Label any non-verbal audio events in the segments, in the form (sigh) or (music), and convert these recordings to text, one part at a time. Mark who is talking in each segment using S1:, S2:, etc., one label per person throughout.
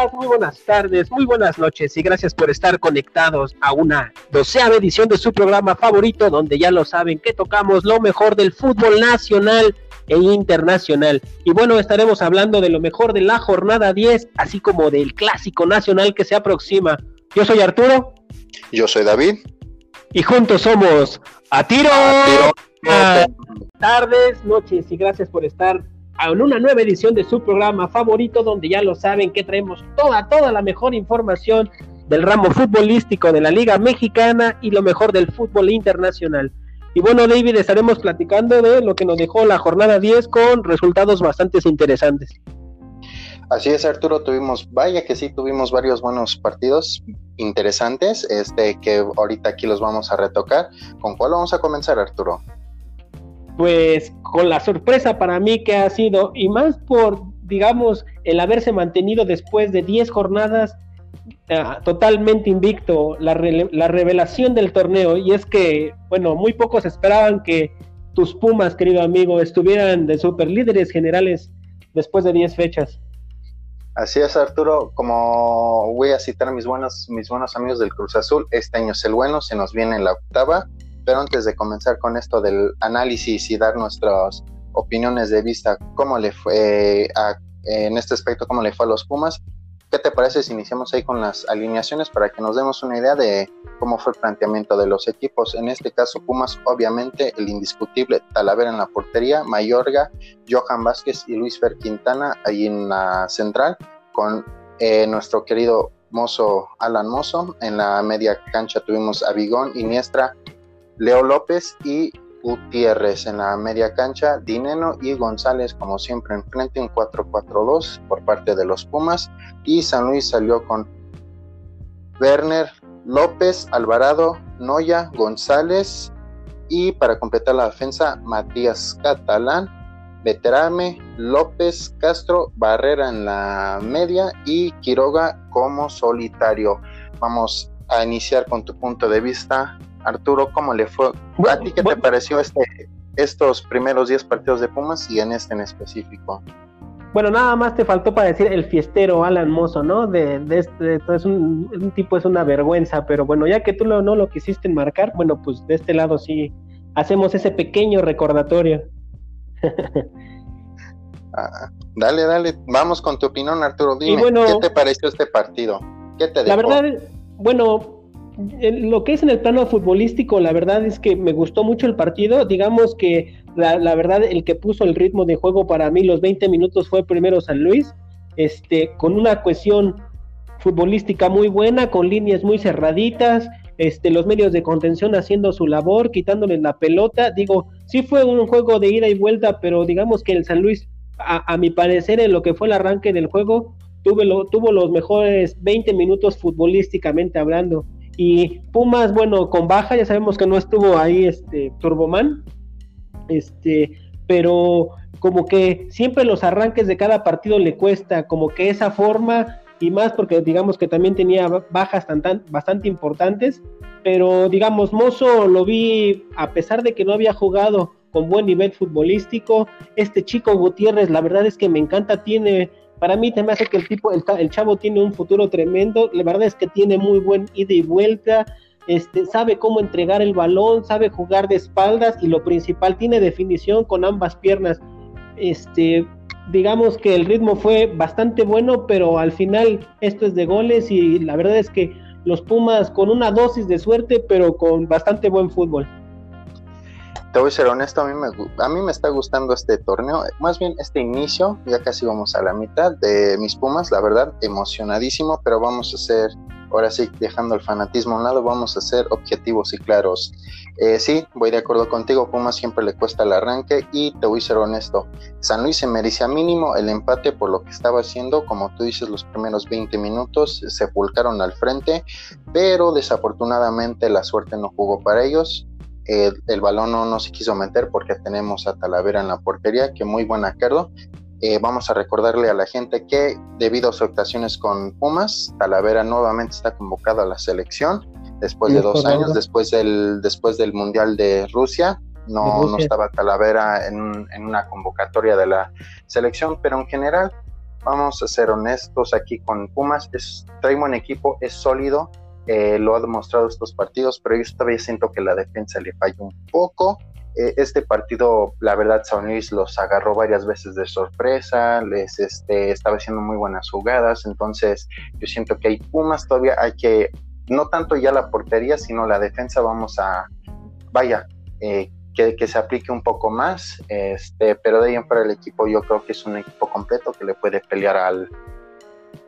S1: días, muy buenas tardes, muy buenas noches y gracias por estar conectados a una doceava edición de su programa favorito donde ya lo saben que tocamos lo mejor del fútbol nacional e internacional. Y bueno, estaremos hablando de lo mejor de la jornada 10, así como del clásico nacional que se aproxima. Yo soy Arturo.
S2: Yo soy David.
S1: Y juntos somos A Tiro.
S2: A tiro.
S1: Tardes, noches y gracias por estar en una nueva edición de su programa favorito donde ya lo saben que traemos toda, toda la mejor información del ramo futbolístico de la Liga Mexicana y lo mejor del fútbol internacional. Y bueno, David, estaremos platicando de lo que nos dejó la jornada 10 con resultados bastante interesantes.
S2: Así es, Arturo, tuvimos, vaya que sí, tuvimos varios buenos partidos interesantes, este que ahorita aquí los vamos a retocar. ¿Con cuál vamos a comenzar, Arturo?
S1: Pues con la sorpresa para mí que ha sido, y más por, digamos, el haberse mantenido después de 10 jornadas eh, totalmente invicto, la, la revelación del torneo, y es que, bueno, muy pocos esperaban que tus Pumas, querido amigo, estuvieran de superlíderes generales después de 10 fechas.
S2: Así es, Arturo, como voy a citar a mis buenos, mis buenos amigos del Cruz Azul, este año es el bueno, se nos viene en la octava, pero antes de comenzar con esto del análisis y dar nuestras opiniones de vista, cómo le fue a- en este aspecto, cómo le fue a los Pumas, ¿qué te parece si iniciamos ahí con las alineaciones para que nos demos una idea de cómo fue el planteamiento de los equipos? En este caso, Pumas, obviamente, el indiscutible Talavera en la portería, Mayorga, Johan Vázquez y Luis Fer Quintana ahí en la central, con eh, nuestro querido mozo Alan Mozo. En la media cancha tuvimos a Bigón, Iniestra, Leo López y Gutiérrez en la media cancha, Dineno y González como siempre enfrente, un 4-4-2 por parte de los Pumas y San Luis salió con Werner, López, Alvarado, Noya, González y para completar la defensa Matías Catalán, Veterame, López, Castro, Barrera en la media y Quiroga como solitario. Vamos a iniciar con tu punto de vista, Arturo, ¿cómo le fue? ¿A ti qué te
S1: Bueno,
S2: pareció este, estos primeros 10 partidos de Pumas y en este en específico?
S1: Bueno, nada más te faltó para decir el fiestero Alan Mozo, ¿no? De, de este, es un, un tipo, es una vergüenza, pero bueno, ya que tú lo, no lo quisiste enmarcar, bueno, pues de este lado sí hacemos ese pequeño recordatorio. (laughs)
S2: Ah, dale, dale, vamos con tu opinión, Arturo. Dime,
S1: bueno,
S2: ¿qué te pareció este partido? ¿Qué te
S1: La
S2: dejó?
S1: verdad, bueno, en lo que es en el plano futbolístico, la verdad es que me gustó mucho el partido. Digamos que la, verdad, el que puso el ritmo de juego para mí los 20 minutos fue primero San Luis, este, con una cohesión futbolística muy buena, con líneas muy cerraditas, este, los medios de contención haciendo su labor, quitándoles la pelota. Digo, sí fue un juego de ida y vuelta, pero digamos que el San Luis, a, mi parecer, en lo que fue el arranque del juego, tuve lo, tuvo los mejores 20 minutos futbolísticamente hablando. Y Pumas, bueno, con baja, ya sabemos que no estuvo ahí este Turboman, este, pero como que siempre los arranques de cada partido le cuesta, como que esa forma, y más porque digamos que también tenía bajas tan, tan, bastante importantes, pero digamos, Mozo lo vi, a pesar de que no había jugado con buen nivel futbolístico, este chico Gutiérrez, la verdad es que me encanta, tiene para mí te me hace que el tipo, el, el, chavo tiene un futuro tremendo, la verdad es que tiene muy buen ida y vuelta, este, sabe cómo entregar el balón, sabe jugar de espaldas y lo principal, tiene definición con ambas piernas. Este, digamos que el ritmo fue bastante bueno, pero al final esto es de goles y la verdad es que los Pumas con una dosis de suerte, pero con bastante buen fútbol.
S2: Te voy a ser honesto, a mí, me, a me está gustando este torneo, más bien este inicio, ya casi vamos a la mitad de mis Pumas, la verdad, emocionadísimo, pero vamos a ser, ahora sí, dejando el fanatismo a un lado, vamos a ser objetivos y claros. Eh, sí, voy de acuerdo contigo, Pumas siempre le cuesta el arranque y te voy a ser honesto, San Luis se merecía mínimo el empate por lo que estaba haciendo, como tú dices, los primeros 20 minutos se pulcaron al frente, pero desafortunadamente la suerte no jugó para ellos, el, el, balón no, no, se quiso meter porque tenemos a Talavera en la portería, que muy buen acuerdo. Eh, vamos a recordarle a la gente que debido a sus actuaciones con Pumas, Talavera nuevamente está convocado a la selección después de dos años, después del, después del Mundial de Rusia. No, no estaba Talavera en, en, una convocatoria de la selección, pero en general, vamos a ser honestos aquí con Pumas, es, trae buen equipo, es sólido, eh, lo ha demostrado estos partidos, pero yo todavía siento que la defensa le falla un poco. Eh, este partido, la verdad, San Luis los agarró varias veces de sorpresa, les este, estaba haciendo muy buenas jugadas, entonces yo siento que hay Pumas todavía, hay que, no tanto ya la portería, sino la defensa, vamos a, vaya, eh, que, se aplique un poco más, este, pero de ahí en el equipo yo creo que es un equipo completo que le puede pelear al,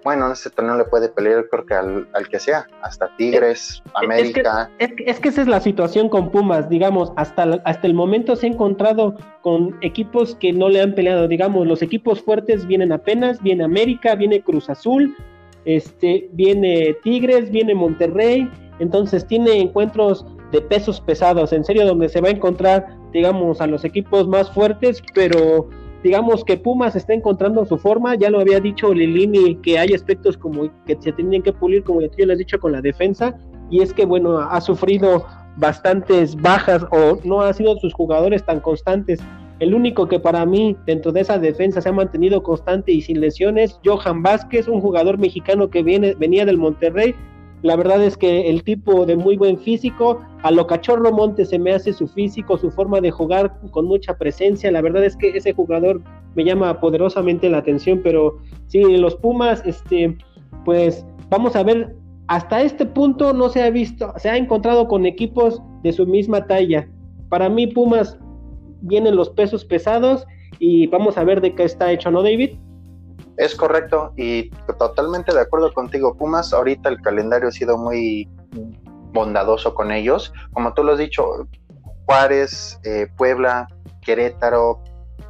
S2: bueno, en este torneo le puede pelear creo que al, que sea, hasta Tigres, América.
S1: Es que, es que, esa es la situación con Pumas, digamos, hasta, hasta el momento se ha encontrado con equipos que no le han peleado, digamos, los equipos fuertes vienen apenas, viene América, viene Cruz Azul, este, viene Tigres, viene Monterrey, entonces tiene encuentros de pesos pesados, en serio, donde se va a encontrar, digamos, a los equipos más fuertes, pero digamos que Pumas está encontrando su forma, ya lo había dicho Lilini que hay aspectos como que se tienen que pulir, como yo les he dicho con la defensa, y es que bueno, ha sufrido bastantes bajas o no han sido sus jugadores tan constantes. El único que para mí dentro de esa defensa se ha mantenido constante y sin lesiones, Johan Vázquez, un jugador mexicano que viene, venía del Monterrey, la verdad es que el tipo de muy buen físico, a lo cachorro Monte se me hace su físico, su forma de jugar con mucha presencia. La verdad es que ese jugador me llama poderosamente la atención, pero sí, los Pumas, este, pues vamos a ver, hasta este punto no se ha visto, se ha encontrado con equipos de su misma talla. Para mí Pumas vienen los pesos pesados y vamos a ver de qué está hecho, ¿no, David?
S2: Es correcto y totalmente de acuerdo contigo, Pumas. Ahorita el calendario ha sido muy bondadoso con ellos. Como tú lo has dicho, Juárez, eh, Puebla, Querétaro,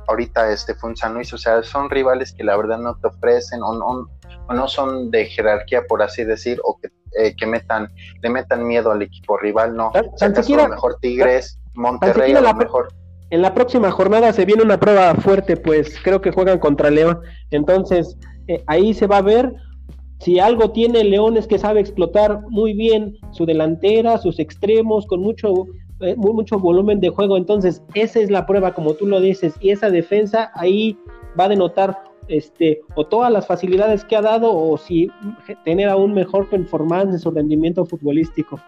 S2: ahorita este fue un San Luis, o sea, son rivales que la verdad no te ofrecen o no, no son de jerarquía, por así decir, o que, eh, que metan, le metan miedo al equipo rival, no.
S1: O sea, a lo
S2: mejor Tigres, Monterrey a lo mejor
S1: en la próxima jornada se viene una prueba fuerte, pues creo que juegan contra León. Entonces, eh, ahí se va a ver si algo tiene León es que sabe explotar muy bien su delantera, sus extremos, con mucho, eh, mucho volumen de juego. Entonces, esa es la prueba, como tú lo dices, y esa defensa ahí va a denotar este, o todas las facilidades que ha dado, o si tener aún mejor performance su rendimiento futbolístico.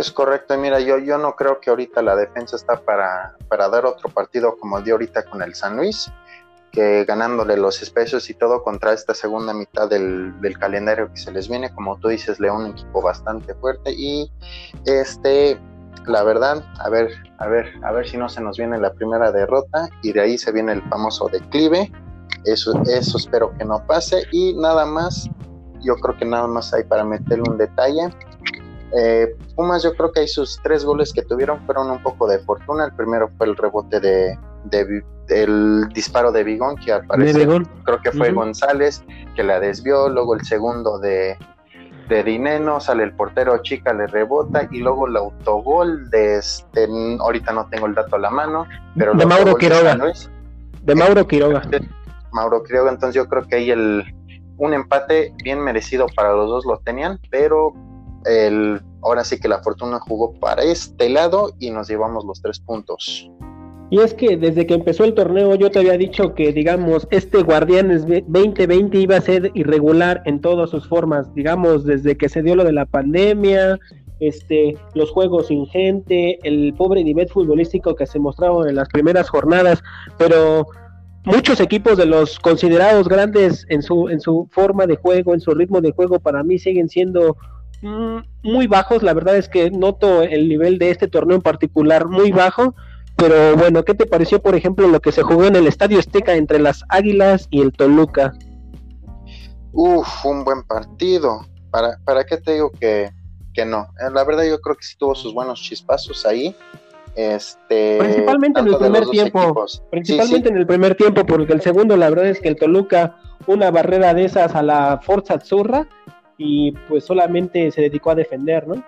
S2: Es correcto, mira, yo, yo no creo que ahorita la defensa está para, para dar otro partido como dio ahorita con el San Luis, que ganándole los especios y todo contra esta segunda mitad del, calendario que se les viene, como tú dices, León, un equipo bastante fuerte. Y este, la verdad, a ver, a ver, a ver si no se nos viene la primera derrota y de ahí se viene el famoso declive, eso, eso espero que no pase. Y nada más, yo creo que nada más hay para meterle un detalle, eh, Pumas yo creo que hay sus tres goles que tuvieron fueron un poco de fortuna. El primero fue el rebote de, del disparo de Bigón, que aparece, creo que fue González, que la desvió. Luego el segundo de, de Dineno, sale el portero Chica, le rebota. Y luego el autogol de este, ahorita no tengo el dato a la mano, pero
S1: de Mauro Quiroga. De, Mauro Quiroga.
S2: Mauro Quiroga, entonces yo creo que ahí el, un empate bien merecido para los dos lo tenían, pero el, ahora sí que la fortuna jugó para este lado y nos llevamos los tres puntos.
S1: Y es que desde que empezó el torneo yo te había dicho que, digamos, este Guardianes 2020 iba a ser irregular en todas sus formas, digamos, desde que se dio lo de la pandemia, este, los juegos sin gente, el pobre nivel futbolístico que se mostraron en las primeras jornadas, pero muchos equipos de los considerados grandes en su, en su forma de juego, en su ritmo de juego, para mí siguen siendo muy bajos. La verdad es que noto el nivel de este torneo en particular muy bajo. Pero bueno, ¿qué te pareció, por ejemplo, lo que se jugó en el Estadio Azteca entre las Águilas y el Toluca?
S2: Uf, un buen partido. ¿Para, para qué te digo que, que no? Eh, la verdad yo creo que sí tuvo sus buenos chispazos ahí. Este,
S1: principalmente en el primer tiempo, principalmente en el primer tiempo, porque el segundo la verdad es que el Toluca, una barrera de esas a la Forza Azzurra, y pues solamente se dedicó a defender, ¿no?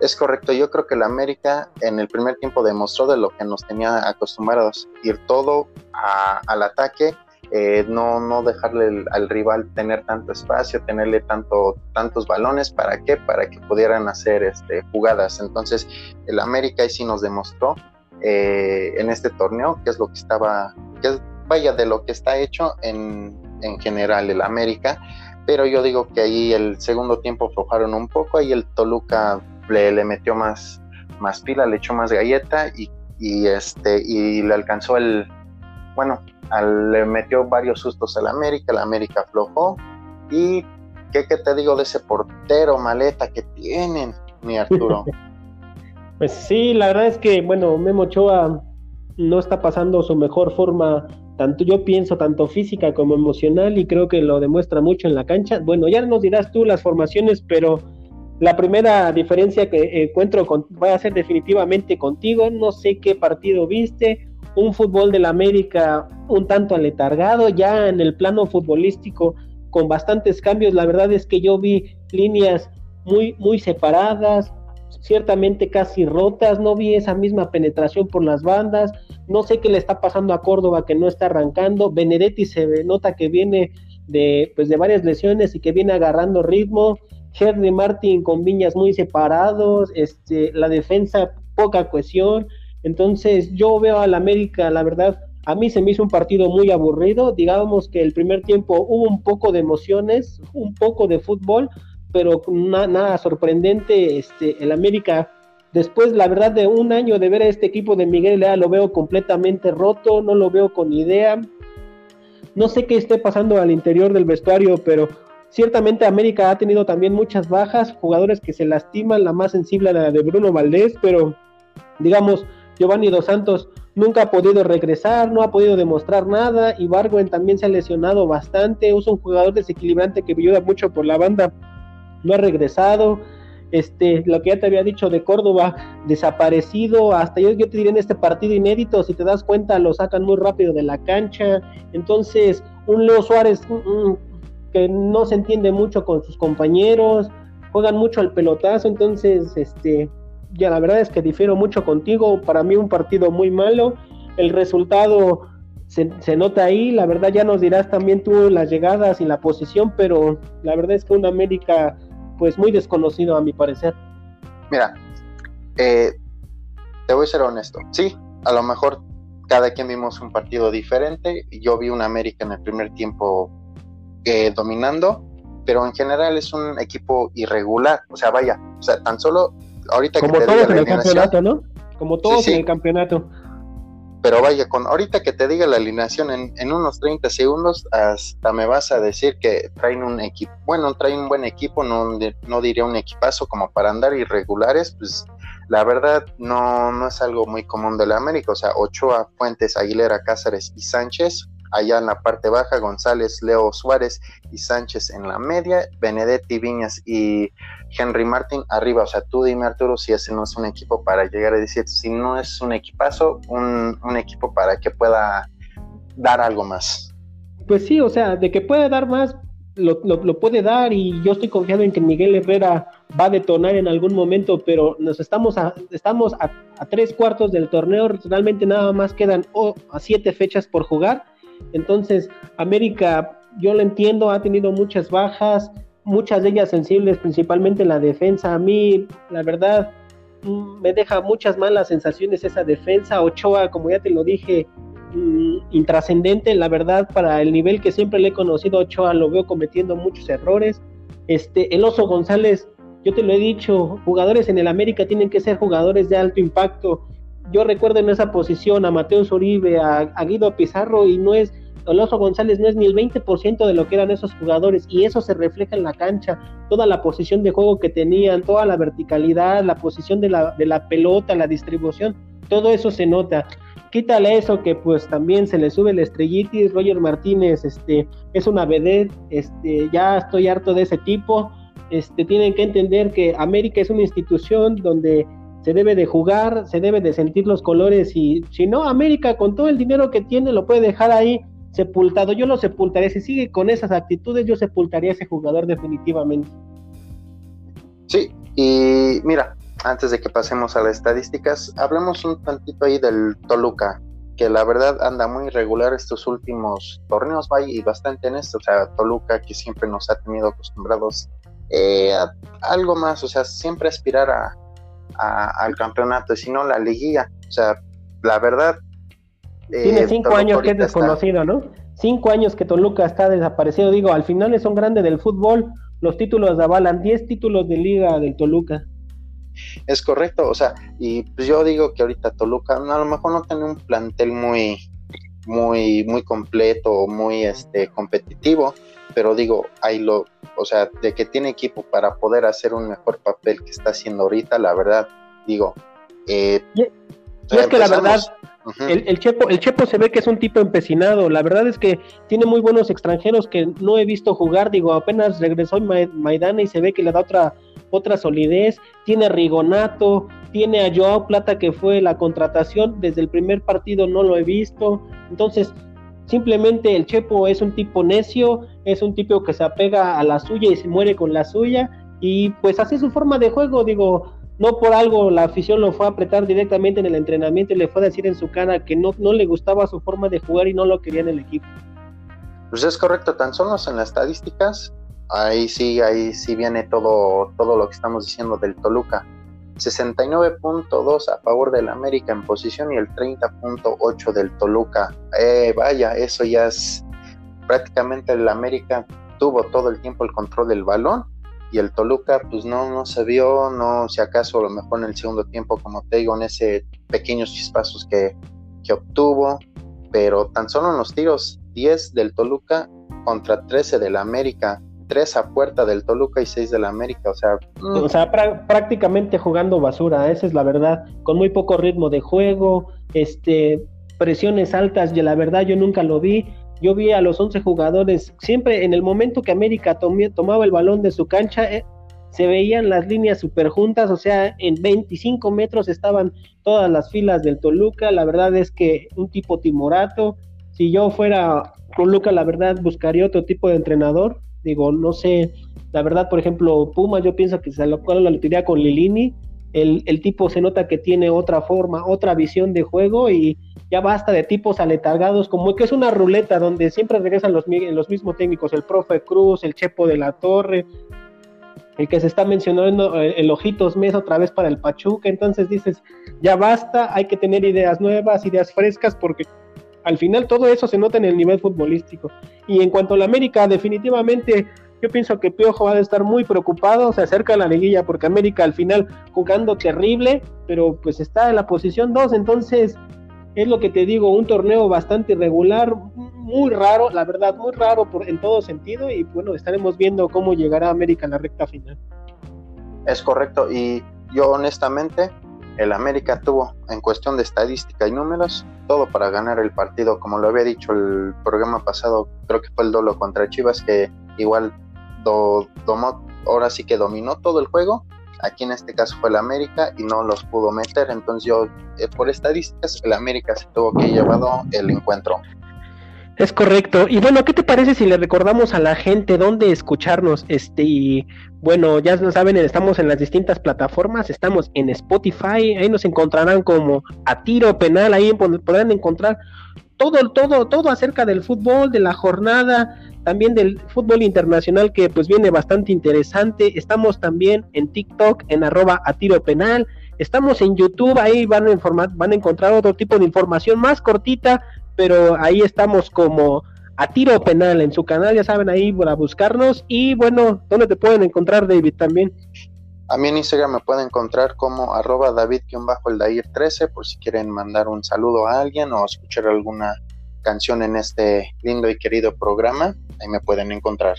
S2: Es correcto, yo creo que la América en el primer tiempo demostró de lo que nos tenía acostumbrados, ir todo al ataque, eh, no, no dejarle al rival tener tanto espacio, tenerle tanto, tantos balones, ¿para qué? Para que pudieran hacer este, jugadas. Entonces, el América ahí sí nos demostró eh, en este torneo qué es lo que estaba, que vaya de lo que está hecho en, en general el América, pero yo digo que ahí el segundo tiempo aflojaron un poco, ahí el Toluca le, metió más, más pila, le echó más galleta y, este, y le alcanzó el, bueno, le metió varios sustos al América, el América aflojó. Y ¿qué, te digo de ese portero maleta que tienen, mi Arturo? (laughs)
S1: pues sí, la verdad es que, bueno, Memo Ochoa no está pasando su mejor forma, tanto yo pienso, tanto física como emocional, y creo que lo demuestra mucho en la cancha. Bueno, ya nos dirás tú las formaciones, pero la primera diferencia que encuentro con, va a ser definitivamente contigo. No sé qué partido viste, un fútbol del América un tanto aletargado, ya en el plano futbolístico con bastantes cambios. La verdad es que yo vi líneas muy, muy separadas, ciertamente casi rotas, no vi esa misma penetración por las bandas, no sé qué le está pasando a Córdoba que no está arrancando, Benedetti se nota que viene de, pues de varias lesiones y que viene agarrando ritmo, Henry Martin con viñas muy separados, este, la defensa poca cohesión, entonces yo veo al América, la verdad, a mí se me hizo un partido muy aburrido. Digamos que el primer tiempo hubo un poco de emociones, un poco de fútbol, pero nada sorprendente. Este, el América, después, la verdad, de un año de ver a este equipo de Miguel Lea, lo veo completamente roto, no lo veo con idea. No sé qué esté pasando al interior del vestuario, pero ciertamente América ha tenido también muchas bajas, jugadores que se lastiman, la más sensible la de Bruno Valdés, pero digamos, Giovanni Dos Santos nunca ha podido regresar, no ha podido demostrar nada. Y Barguen también se ha lesionado bastante. Es un jugador desequilibrante que ayuda mucho por la banda. No ha regresado. Este, lo que ya te había dicho de Córdoba, desaparecido. Hasta yo, yo te diré en este partido inédito, si te das cuenta, lo sacan muy rápido de la cancha. Entonces, un Leo Suárez que no se entiende mucho con sus compañeros, juegan mucho al pelotazo. Entonces, este ya la verdad es que difiero mucho contigo. Para mí un partido muy malo. El resultado se, nota ahí. La verdad ya nos dirás también tú las llegadas y la posición, pero la verdad es que un América pues muy desconocido a mi parecer.
S2: Mira, eh, te voy a ser honesto. Sí, a lo mejor cada quien vimos un partido diferente. Yo vi un América en el primer tiempo eh, dominando, pero en general es un equipo irregular. O sea, vaya, o sea, tan solo ahorita
S1: Como todos en el campeonato, ¿no? Como todos en el campeonato.
S2: Pero vaya, con ahorita que te diga la alineación en, unos 30 segundos, hasta me vas a decir que traen un equipo, bueno, traen un buen equipo, no, no diría un equipazo como para andar irregulares, pues la verdad no, no es algo muy común de la América, o sea, Ochoa, Fuentes, Aguilera, Cáceres y Sánchez, allá en la parte baja, González, Leo Suárez y Sánchez en la media, Benedetti, Viñas y Henry Martin arriba. O sea, tú dime, Arturo, si ese no es un equipo para llegar a decir, si no es un equipazo, un, equipo para que pueda dar algo más.
S1: Pues sí, o sea, de que puede dar más, lo, puede dar y yo estoy confiado en que Miguel Herrera va a detonar en algún momento, pero nos estamos a, estamos a, tres cuartos del torneo, realmente nada más quedan a siete fechas por jugar, entonces América, yo lo entiendo, ha tenido muchas bajas, muchas de ellas sensibles, principalmente en la defensa. A mí, la verdad, mm, me deja muchas malas sensaciones esa defensa. Ochoa, como ya te lo dije, mm, intrascendente, la verdad, para el nivel que siempre le he conocido, Ochoa lo veo cometiendo muchos errores. Este, el Oso González, yo te lo he dicho, jugadores en el América tienen que ser jugadores de alto impacto. Yo recuerdo en esa posición a Mateo Zuribe, a, Guido Pizarro, y no es Alonso González no es ni el 20% de lo que eran esos jugadores y eso se refleja en la cancha, toda la posición de juego que tenían, toda la verticalidad, la posición de la, de la pelota, la distribución, todo eso se nota. Quítale eso que pues también se le sube el estrellitis, Roger Martínez este, es una vedette, este, ya estoy harto de ese tipo, este, tienen que entender que América es una institución donde se debe de jugar, se debe de sentir los colores y si no, América con todo el dinero que tiene lo puede dejar ahí sepultado. Yo lo sepultaría. Si sigue con esas actitudes, yo sepultaría a ese jugador definitivamente.
S2: Sí, y mira, antes de que pasemos a las estadísticas, hablemos un tantito ahí del Toluca. que la verdad anda muy irregular estos últimos torneos, va y bastante en esto, o sea, Toluca que siempre nos ha tenido acostumbrados eh, a algo más, o sea, siempre aspirar a, al campeonato, y si no la liguilla, o sea, la verdad...
S1: Eh, Tiene cinco años que es desconocido, ¿no? Cinco años que Toluca está desaparecido, digo, al final es un grande del fútbol, los títulos avalan 10 títulos de liga del Toluca.
S2: Es correcto, o sea, y pues yo digo que ahorita Toluca a lo mejor no tiene un plantel muy, muy, muy completo, muy este competitivo, pero digo, ahí lo, o sea, de que tiene equipo para poder hacer un mejor papel que está haciendo ahorita, la verdad, digo,
S1: eh, es que la verdad, el, el, Chepo, el Chepo se ve que es un tipo empecinado. La verdad es que tiene muy buenos extranjeros que no he visto jugar. Digo, apenas regresó Maidana y se ve que le da otra otra solidez, tiene Rigonato, tiene a Joao Plata que fue la contratación, desde el primer partido no lo he visto, entonces simplemente el Chepo es un tipo necio, es un tipo que se apega a la suya y se muere con la suya y pues así su forma de juego, digo, no por algo la afición lo fue a apretar directamente en el entrenamiento y le fue a decir en su cara que no, no le gustaba su forma de jugar y no lo quería en el equipo.
S2: Pues es correcto, tan solo en las estadísticas, ahí sí, ahí sí viene todo, todo lo que estamos diciendo del Toluca. 69.2 a favor del América en posición y el 30.8 del Toluca. Eh, vaya, eso ya es prácticamente el América tuvo todo el tiempo el control del balón y el Toluca pues no, no se vio, no si acaso a lo mejor en el segundo tiempo como te digo en ese pequeños chispazos que, que obtuvo, pero tan solo en los tiros 10 del Toluca contra 13 del América tres a puerta del Toluca y seis del América, o sea...
S1: O sea, prácticamente jugando basura, esa es la verdad, con muy poco ritmo de juego, este, presiones altas, y la verdad yo nunca lo vi, yo vi a los 11 jugadores, siempre en el momento que América tomaba el balón de su cancha, eh, se veían las líneas super juntas, o sea, en 25 metros estaban todas las filas del Toluca, la verdad es que un tipo timorato, si yo fuera Toluca, la verdad buscaría otro tipo de entrenador, Digo, no sé, la verdad, por ejemplo, Puma, yo pienso que se lo la lotería con Lilini. El, el, tipo se nota que tiene otra forma, otra visión de juego y ya basta de tipos aletargados, como que es una ruleta donde siempre regresan los, los mismos técnicos, el profe Cruz, el Chepo de la Torre, el que se está mencionando, eh, el Ojitos Mes otra vez para el Pachuca, entonces dices, ya basta, hay que tener ideas nuevas, ideas frescas, porque al final todo eso se nota en el nivel futbolístico. Y en cuanto a la América, definitivamente yo pienso que Piojo va a estar muy preocupado, se acerca a la liguilla porque América al final jugando terrible, pero pues está en la posición 2, entonces es lo que te digo, un torneo bastante irregular, muy raro, la verdad, muy raro en todo sentido y bueno, estaremos viendo cómo llegará América en la recta final.
S2: Es correcto y yo honestamente el América tuvo en cuestión de estadística y números todo para ganar el partido, como lo había dicho el programa pasado, creo que fue el dolo contra Chivas que igual do, ahora sí que dominó todo el juego. Aquí en este caso fue el América y no los pudo meter, entonces yo eh, por estadísticas el América se tuvo que llevado el encuentro.
S1: Es correcto. Y bueno, ¿qué te parece si le recordamos a la gente dónde escucharnos? Este, y bueno, ya lo saben, estamos en las distintas plataformas, estamos en Spotify, ahí nos encontrarán como a tiro penal, ahí podrán encontrar todo, todo, todo acerca del fútbol, de la jornada, también del fútbol internacional que pues viene bastante interesante. Estamos también en TikTok, en arroba a tiro penal. Estamos en YouTube, ahí van a, informar, van a encontrar otro tipo de información más cortita, pero ahí estamos como a tiro penal en su canal, ya saben, ahí para buscarnos. Y bueno, ¿dónde te pueden encontrar, David, también?
S2: A mí en Instagram me pueden encontrar como arroba david-el 13 por si quieren mandar un saludo a alguien o escuchar alguna canción en este lindo y querido programa, ahí me pueden encontrar.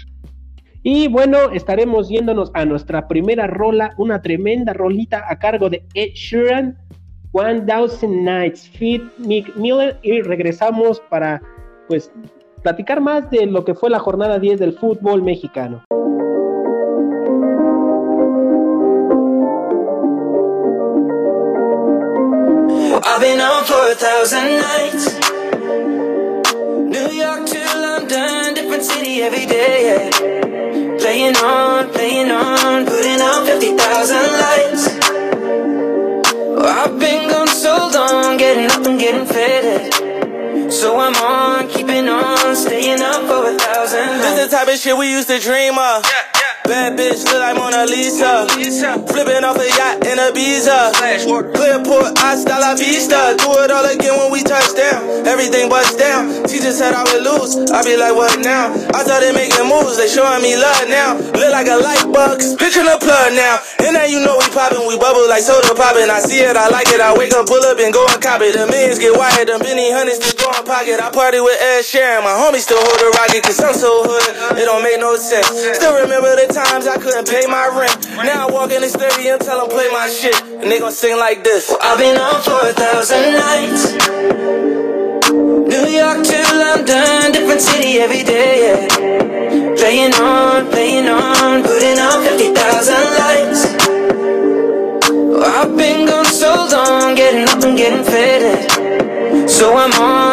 S1: Y bueno, estaremos yéndonos a nuestra primera rola, una tremenda rolita a cargo de Ed Sheeran, One Thousand Nights, Feed Mick Miller, y regresamos para pues platicar más de lo que fue la jornada 10 del fútbol mexicano. I've been on for a thousand nights. New York to London, different city every day. Yeah. Playing on, playing on, putting out 50,000 lights. I've been getting up and getting faded.
S3: So I'm on, keeping on, staying up for a thousand.
S4: This is the type of shit we used to dream of. Bad bitch look like Mona Lisa. Flipping off a yacht in Ibiza. Clearport, hasta la vista. Do it all again when we touch down. Everything busts down. Teacher said I would lose. I be like, what now? I started making moves. They showing me love now. Look like a light bug. Picture the plug now. And now you know we poppin'. We bubble like soda poppin'. I see it, I like it. I wake up, pull up, and go and cop it. The millions get wired. The Benny hundreds just go in pocket. I party with Ed Sheeran. My homies still hold the rocket. Cause I'm so hood. It don't make no sense. Still remember the times I couldn't pay my rent. Now I walk in the stadium, tell them play my shit, and they gon' sing like this.
S3: Well, I've been on for a thousand nights. New York to London, different city every day, yeah. Playing on, playing on, putting out 50,000 lights. Well, I've been gone so long, getting up and getting faded. So I'm on,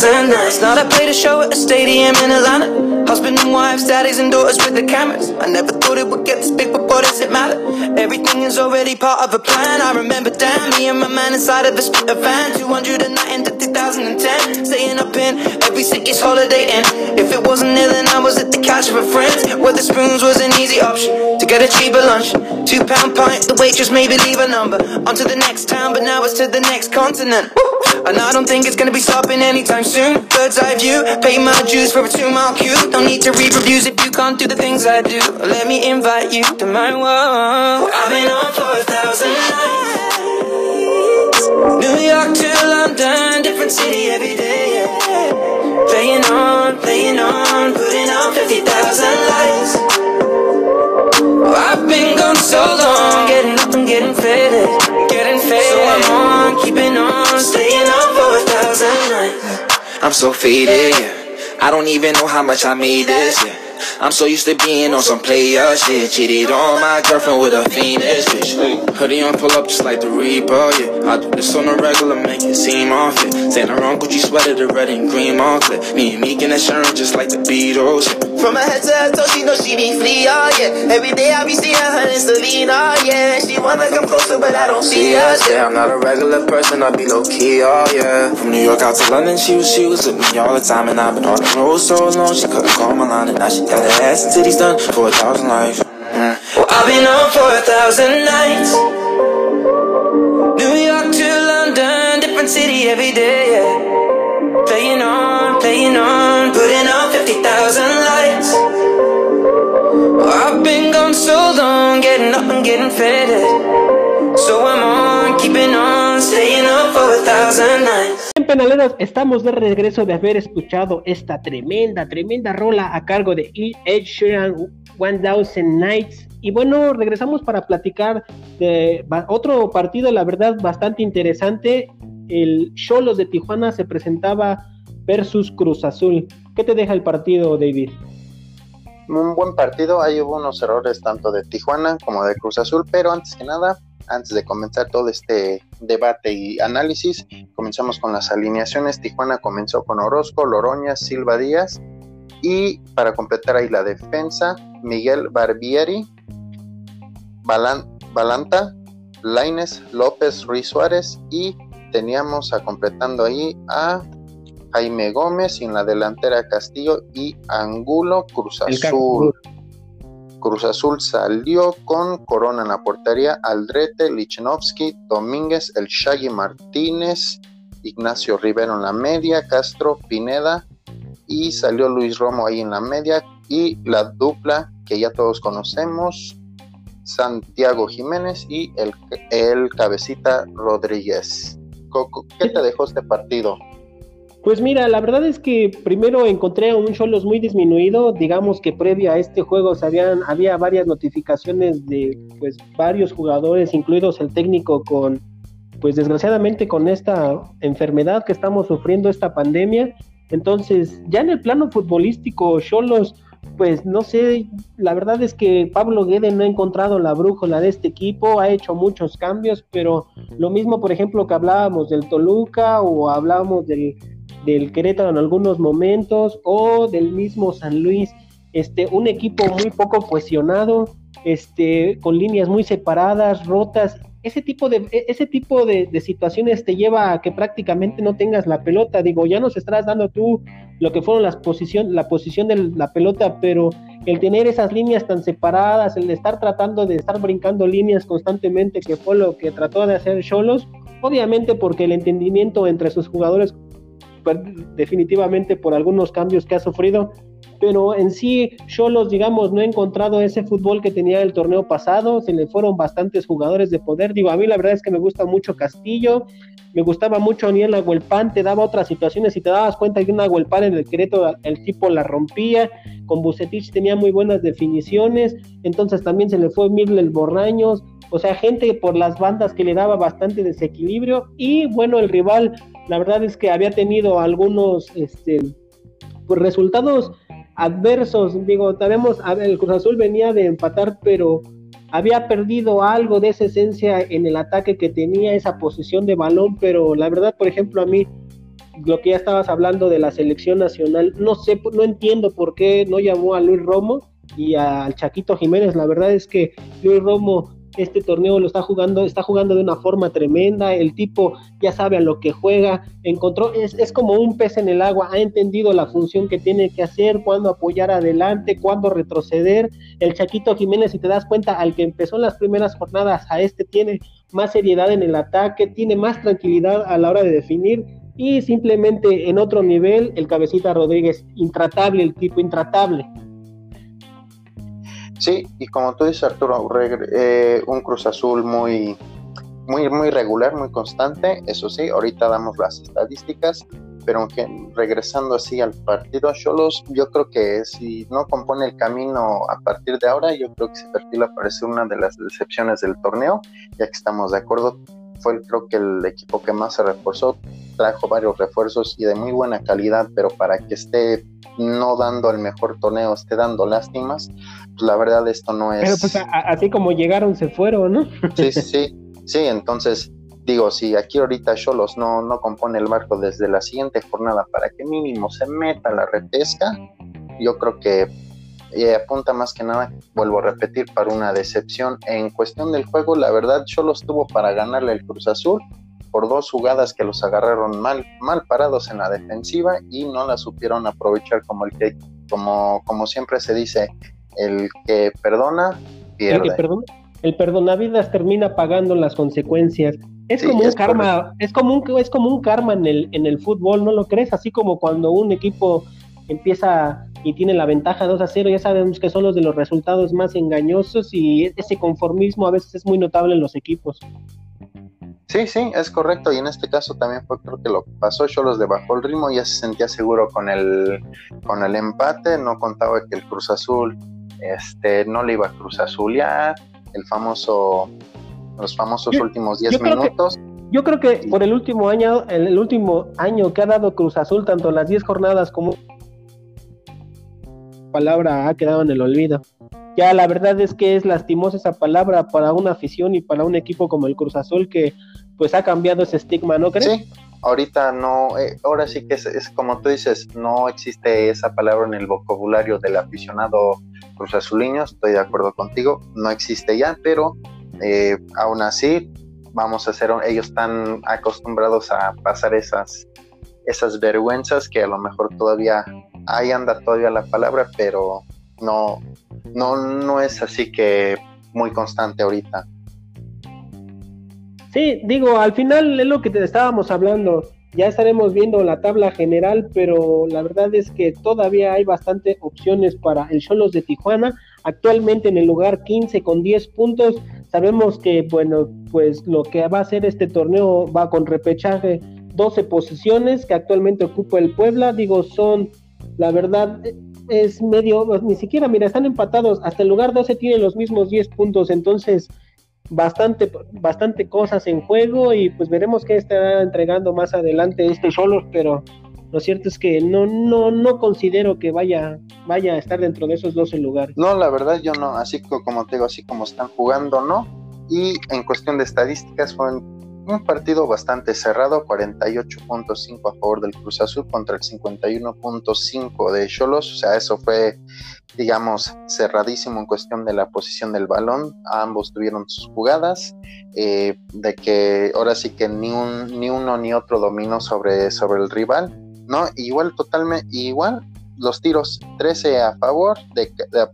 S3: for a thousand nights. Not a play to show at a stadium in Atlanta. Husband and wives, daddies and daughters with the cameras. I never thought it would get this big, but boy, does it matter? Everything is already part of a plan. I remember damn me and my man inside of a split van. 209 to 2010. Staying up in every city's holiday inn. If it wasn't there, then I was at the couch with friends. Where the spoons was an easy option to get a cheaper lunch. Two pound pint, the waitress maybe leave a number. On to the next town, but now it's to the next continent. And I don't think it's gonna be stopping anytime soon. Bird's eye view, pay my dues for a two mile queue. Don't need to read reviews if you can't do the things I do. Let me invite you to my world. I've been on for a thousand nights. New York to London, different city every day. Yeah. Playing on, playing on, putting out 50,000 lights. Oh, I've been gone so long, getting up and getting faded, getting faded. So I'm on, keeping on, staying up for a thousand nights.
S5: I'm so faded, yeah. I don't even know how much I made this, yeah. I'm so used to being on some player shit. Cheated on my girlfriend with a fiendish bitch. Hoodie on, pull up just like the Reaper, yeah. I do this on the regular, make it seem off it. Saint Laurent Gucci sweater, the red and green all clip. Me and Meek and that Sharon just like the Beatles, yeah.
S4: From her head to her toe, she know she be free, oh yeah. Every day I be seeing her in Selena, oh yeah. She wanna come closer, but I don't see her. Yeah, I'm not a regular person, I be low key, oh yeah.
S5: From New York out to London, she was, she was with me all the time. And I've been on the road so long, she couldn't call my line. And now she got her ass and titties done for a thousand lives. Mm.
S3: Well, I've been on for a thousand nights. New York to London, different city every day, yeah. Getting getting on, keeping on, staying up for a thousand nights.
S1: Bien, penaleros, estamos de regreso de haber escuchado esta tremenda, tremenda rola a cargo de Ed Sheeran, One Thousand Nights. Y bueno, regresamos para platicar de otro partido, la verdad, bastante interesante. El Cholos de Tijuana se presentaba versus Cruz Azul. ¿Qué te deja el partido, David?
S2: Un buen partido, ahí hubo unos errores tanto de Tijuana como de Cruz Azul, pero antes que nada, antes de comenzar todo este debate y análisis, comenzamos con las alineaciones. Tijuana comenzó con Orozco, Loroña, Silva Díaz y para completar ahí la defensa, Miguel Barbieri, Balan- Balanta, Laines, López, Ruiz Suárez y teníamos a completando ahí a Jaime Gómez y en la delantera Castillo y Angulo Cruz Azul. Cruz Azul salió con Corona en la portería, Aldrete, Lichnowsky, Domínguez, El Shaggy Martínez, Ignacio Rivero en la media, Castro, Pineda y salió Luis Romo ahí en la media y la dupla que ya todos conocemos, Santiago Jiménez y el, el Cabecita Rodríguez. ¿qué te dejó este partido?
S1: Pues mira, la verdad es que primero encontré a un Cholos muy disminuido, digamos que previo a este juego sabían, había varias notificaciones de pues varios jugadores, incluidos el técnico con pues desgraciadamente con esta enfermedad que estamos sufriendo esta pandemia. Entonces, ya en el plano futbolístico Cholos pues no sé, la verdad es que Pablo Guede no ha encontrado la brújula de este equipo, ha hecho muchos cambios, pero lo mismo, por ejemplo, que hablábamos del Toluca o hablábamos del, del Querétaro en algunos momentos o del mismo San Luis, este, un equipo muy poco cohesionado, este, con líneas muy separadas, rotas ese tipo de, e, ese tipo de, situaciones te lleva a que prácticamente no tengas la pelota. Digo, ya nos estás dando tú lo que fueron las posición, la posición de la pelota, pero el tener esas líneas tan separadas, el estar tratando de estar brincando líneas constantemente, que fue lo que trató de hacer Cholos, obviamente porque el entendimiento entre sus jugadores, definitivamente por algunos cambios que ha sufrido, pero en sí Cholos, digamos, no ha encontrado ese fútbol que tenía el torneo pasado, se le fueron bastantes jugadores de poder, digo, a mí la verdad es que me gusta mucho Castillo, me gustaba mucho ni el Agüelpan, te daba otras situaciones, y te dabas cuenta que un Agüelpan en el Querétaro el tipo la rompía, con Bucetich tenía muy buenas definiciones, entonces también se le fue el Borraños, o sea, gente por las bandas que le daba bastante desequilibrio, y bueno, el rival, la verdad es que había tenido algunos este, pues, resultados adversos. Digo, sabemos, el Cruz Azul venía de empatar, pero había perdido algo de esa esencia en el ataque que tenía, esa posición de balón, pero la verdad, por ejemplo, a mí, lo que ya estabas hablando de la selección nacional, no sé, no entiendo por qué no llamó a Luis Romo y al Chaquito Jiménez. La verdad es que Luis Romo este torneo lo está jugando, está jugando de una forma tremenda, el tipo ya sabe a lo que juega, encontró, es, es como un pez en el agua, ha entendido la función que tiene que hacer, cuándo apoyar adelante, cuándo retroceder, el Chaquito Jiménez, si te das cuenta, al que empezó en las primeras jornadas, a este tiene más seriedad en el ataque, tiene más tranquilidad a la hora de definir, y simplemente en otro nivel, el cabecita Rodríguez, intratable, el tipo intratable.
S2: Sí, y como tú dices, Arturo, eh, un Cruz Azul muy, muy, muy regular, muy constante. Eso sí, ahorita damos las estadísticas, pero aunque regresando así al partido, Cholos, yo creo que si no compone el camino a partir de ahora, yo creo que se perfila para una de las decepciones del torneo, ya que estamos de acuerdo. Fue creo que el equipo que más se reforzó, trajo varios refuerzos y de muy buena calidad, pero para que esté no dando el mejor torneo, esté dando lástimas, pues la verdad esto no es...
S1: Pero pues así como llegaron, se fueron, ¿no?
S2: Sí, sí, sí, entonces digo, si aquí ahorita Cholos no, no compone el barco desde la siguiente jornada para que mínimo se meta la repesca, yo creo que eh, apunta más que nada, vuelvo a repetir, para una decepción. En cuestión del juego, la verdad, Cholos tuvo para ganarle el Cruz Azul, por dos jugadas que los agarraron mal, mal parados en la defensiva y no la supieron aprovechar como el que, como, como siempre se dice, el que perdona, pierde.
S1: El, perdona, el perdonavidas termina pagando las consecuencias. Es como un karma, es como un, es como un karma en el, en el fútbol, ¿no lo crees? Así como cuando un equipo empieza y tiene la ventaja 2 a 0, ya sabemos que son los de los resultados más engañosos y ese conformismo a veces es muy notable en los equipos.
S2: Sí, sí, es correcto. Y en este caso también fue creo que lo pasó Cholos de bajo el ritmo, ya se sentía seguro con el, con el empate, no contaba que el Cruz Azul este, no le iba a Cruz Azulear, el famoso, los famosos últimos 10 minutos.
S1: yo creo que por el último año, el, último año que ha dado Cruz Azul, tanto las 10 jornadas como palabra ha quedado en el olvido. Ya la verdad es que es lastimosa esa palabra para una afición y para un equipo como el Cruz Azul que pues ha cambiado ese estigma, ¿no crees?
S2: Sí, ahorita no, eh, ahora sí que es, como tú dices, no existe esa palabra en el vocabulario del aficionado Cruz Azuliño, estoy de acuerdo contigo, no existe ya, pero eh, aún así vamos a hacer, ellos están acostumbrados a pasar esas, esas vergüenzas que a lo mejor todavía, ahí anda todavía la palabra, pero no, no, no es así que muy constante ahorita.
S1: Sí, digo, al final es lo que te estábamos hablando. Ya estaremos viendo la tabla general, pero la verdad es que todavía hay bastante opciones para el Cholos de Tijuana. Actualmente en el lugar 15 con 10 puntos. Sabemos que, bueno, pues lo que va a hacer este torneo va con repechaje 12 posiciones que actualmente ocupa el Puebla. Digo, son, la verdad, es medio, ni siquiera, mira, están empatados. Hasta el lugar 12 tiene los mismos 10 puntos. Entonces, bastante, bastante cosas en juego y pues veremos qué estará entregando más adelante este solo, pero lo cierto es que no, no, no considero que vaya, vaya a estar dentro de esos 12 lugares.
S2: No, la verdad yo no, así como te digo, así como están jugando, ¿no? Y en cuestión de estadísticas fueron un partido bastante cerrado, 48.5 a favor del Cruz Azul contra el 51.5 de Cholos, o sea, eso fue, digamos, cerradísimo en cuestión de la posición del balón, ambos tuvieron sus jugadas, eh, de que ahora sí que ni, un, ni uno ni otro dominó sobre, sobre el rival, ¿no? Igual totalmente, igual los tiros, 13 a favor de,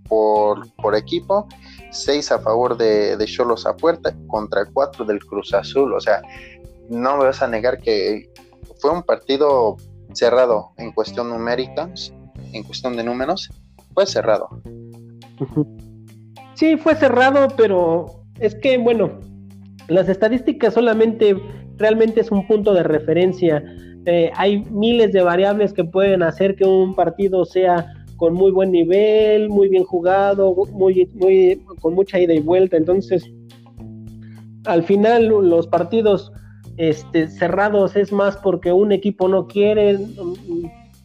S2: por, por equipo, 6 a favor de Cholos a puerta contra 4 del Cruz Azul. O sea, no me vas a negar que fue un partido cerrado en cuestión numérica, en cuestión de números, fue cerrado.
S1: Sí, fue cerrado, pero es que, bueno, las estadísticas solamente realmente es un punto de referencia. Eh, hay miles de variables que pueden hacer que un partido sea con muy buen nivel, muy bien jugado, muy, muy, con mucha ida y vuelta. Entonces, al final los partidos este, cerrados es más porque un equipo no quiere,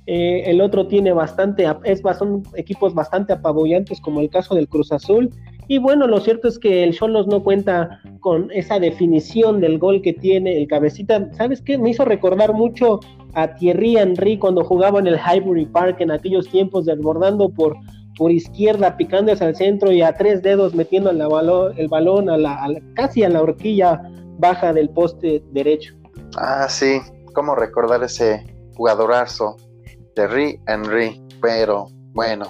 S1: eh, el otro tiene bastante, es, son equipos bastante apabullantes como el caso del Cruz Azul. Y bueno, lo cierto es que el Cholos no cuenta con esa definición del gol que tiene el cabecita. ¿Sabes qué? Me hizo recordar mucho a Thierry Henry cuando jugaba en el Highbury Park en aquellos tiempos, desbordando por, por izquierda, picando hacia el centro y a tres dedos metiendo el balón, el balón a la, casi a la horquilla baja del poste derecho.
S2: Ah, sí, cómo recordar ese jugadorazo, Thierry Henry, pero bueno.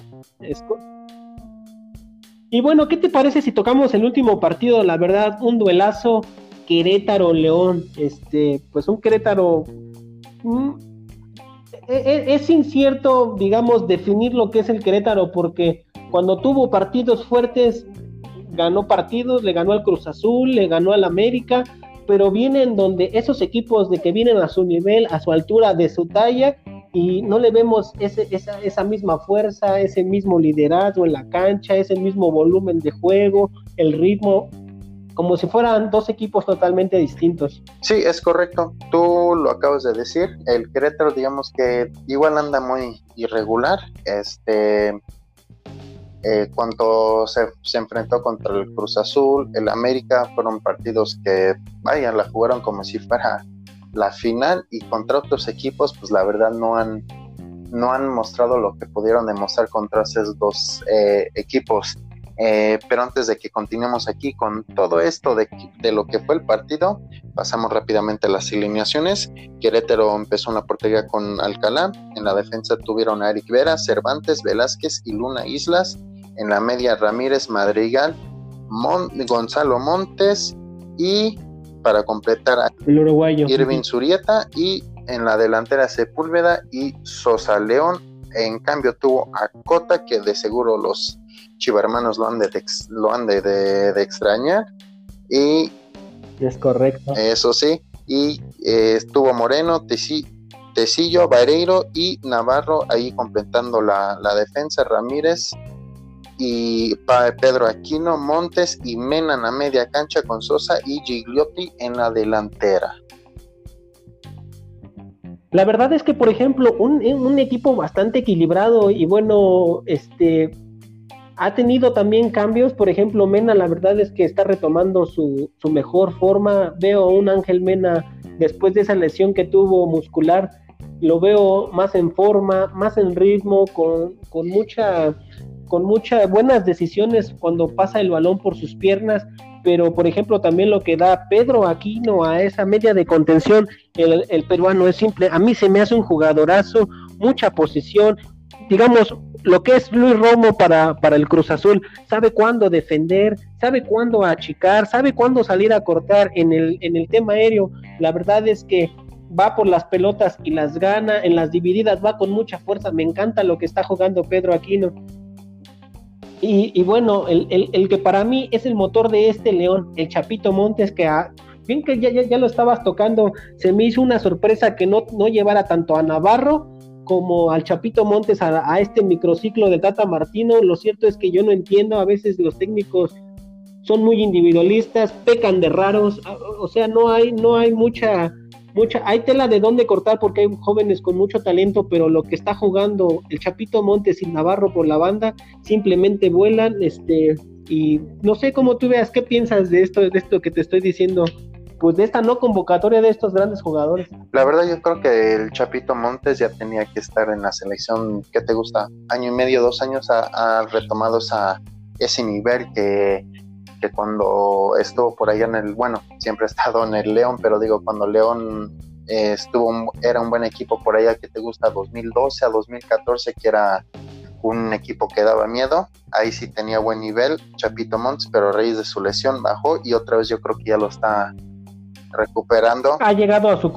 S1: y bueno, ¿qué te parece si tocamos el último partido? La verdad, un duelazo Querétaro-León. Este, pues un Querétaro es incierto, digamos, definir lo que es el Querétaro, porque cuando tuvo partidos fuertes, ganó partidos, le ganó al Cruz Azul, le ganó al América, pero vienen donde esos equipos de que vienen a su nivel, a su altura, de su talla, y no le vemos ese, esa, esa misma fuerza, ese mismo liderazgo en la cancha, ese mismo volumen de juego, el ritmo como si fueran dos equipos totalmente distintos.
S2: Sí, es correcto. Tú lo acabas de decir. El Querétaro, digamos que igual anda muy irregular. Este, eh, cuando se, se, enfrentó contra el Cruz Azul, el América, fueron partidos que, vaya, la jugaron como si fuera la final y contra otros equipos, pues la verdad no han, no han mostrado lo que pudieron demostrar contra esos dos eh, equipos. Eh, pero antes de que continuemos aquí con todo esto de, lo que fue el partido, pasamos rápidamente a las alineaciones. Querétaro empezó en la portería con Alcalá. En la defensa tuvieron a Eric Vera, Cervantes, Velázquez y Luna Islas. En la media Ramírez, Madrigal, Gonzalo Montes y para completar a
S1: el uruguayo
S2: Irving Zurieta y en la delantera Sepúlveda y Sosa León. En cambio tuvo a Cota que de seguro los chivarmanos lo han de, lo han de, extrañar. Y.
S1: Es correcto.
S2: Eso sí. Y eh, estuvo Moreno, Tecillo, Vareiro y Navarro ahí completando la, defensa. Ramírez y Pedro Aquino, Montes y Menan a media cancha con Sosa y Gigliotti en la delantera.
S1: La verdad es que, por ejemplo, un, un, equipo bastante equilibrado y bueno, este, ha tenido también cambios, por ejemplo, Mena, la verdad es que está retomando su, mejor forma. Veo a un Ángel Mena después de esa lesión que tuvo muscular, lo veo más en forma, más en ritmo, con, con mucha con muchas buenas decisiones cuando pasa el balón por sus piernas, pero por ejemplo también lo que da Pedro Aquino a esa media de contención, el, el peruano es simple, a mí se me hace un jugadorazo, mucha posición, digamos, lo que es Luis Romo para, para el Cruz Azul, sabe cuándo defender, sabe cuándo achicar, sabe cuándo salir a cortar en el, en el tema aéreo. La verdad es que va por las pelotas y las gana, en las divididas va con mucha fuerza. Me encanta lo que está jugando Pedro Aquino. Y, bueno, el, el, que para mí es el motor de este León, el Chapito Montes, que bien que ya, ya, ya, lo estabas tocando, se me hizo una sorpresa que no, no llevara tanto a Navarro como al Chapito Montes a, este microciclo de Tata Martino. Lo cierto es que yo no entiendo, a veces los técnicos son muy individualistas, pecan de raros, o sea, no hay, no hay mucha, mucha, hay tela de dónde cortar porque hay jóvenes con mucho talento, pero lo que está jugando el Chapito Montes y Navarro por la banda simplemente vuelan, este, y no sé cómo tú veas, ¿qué piensas de esto, de esto que te estoy diciendo? Pues de esta no convocatoria de estos grandes jugadores.
S2: La verdad yo creo que el Chapito Montes ya tenía que estar en la selección, ¿qué te gusta? Año y medio, dos años ha, retomado esa, ese nivel que, que cuando estuvo por allá en el, bueno, siempre ha estado en el León, pero digo, cuando León eh, estuvo, era un buen equipo por allá que te gusta 2012 a 2014, que era un equipo que daba miedo. Ahí sí tenía buen nivel, Chapito Montes, pero a raíz de su lesión bajó y otra vez yo creo que ya lo está recuperando.
S1: Ha llegado a su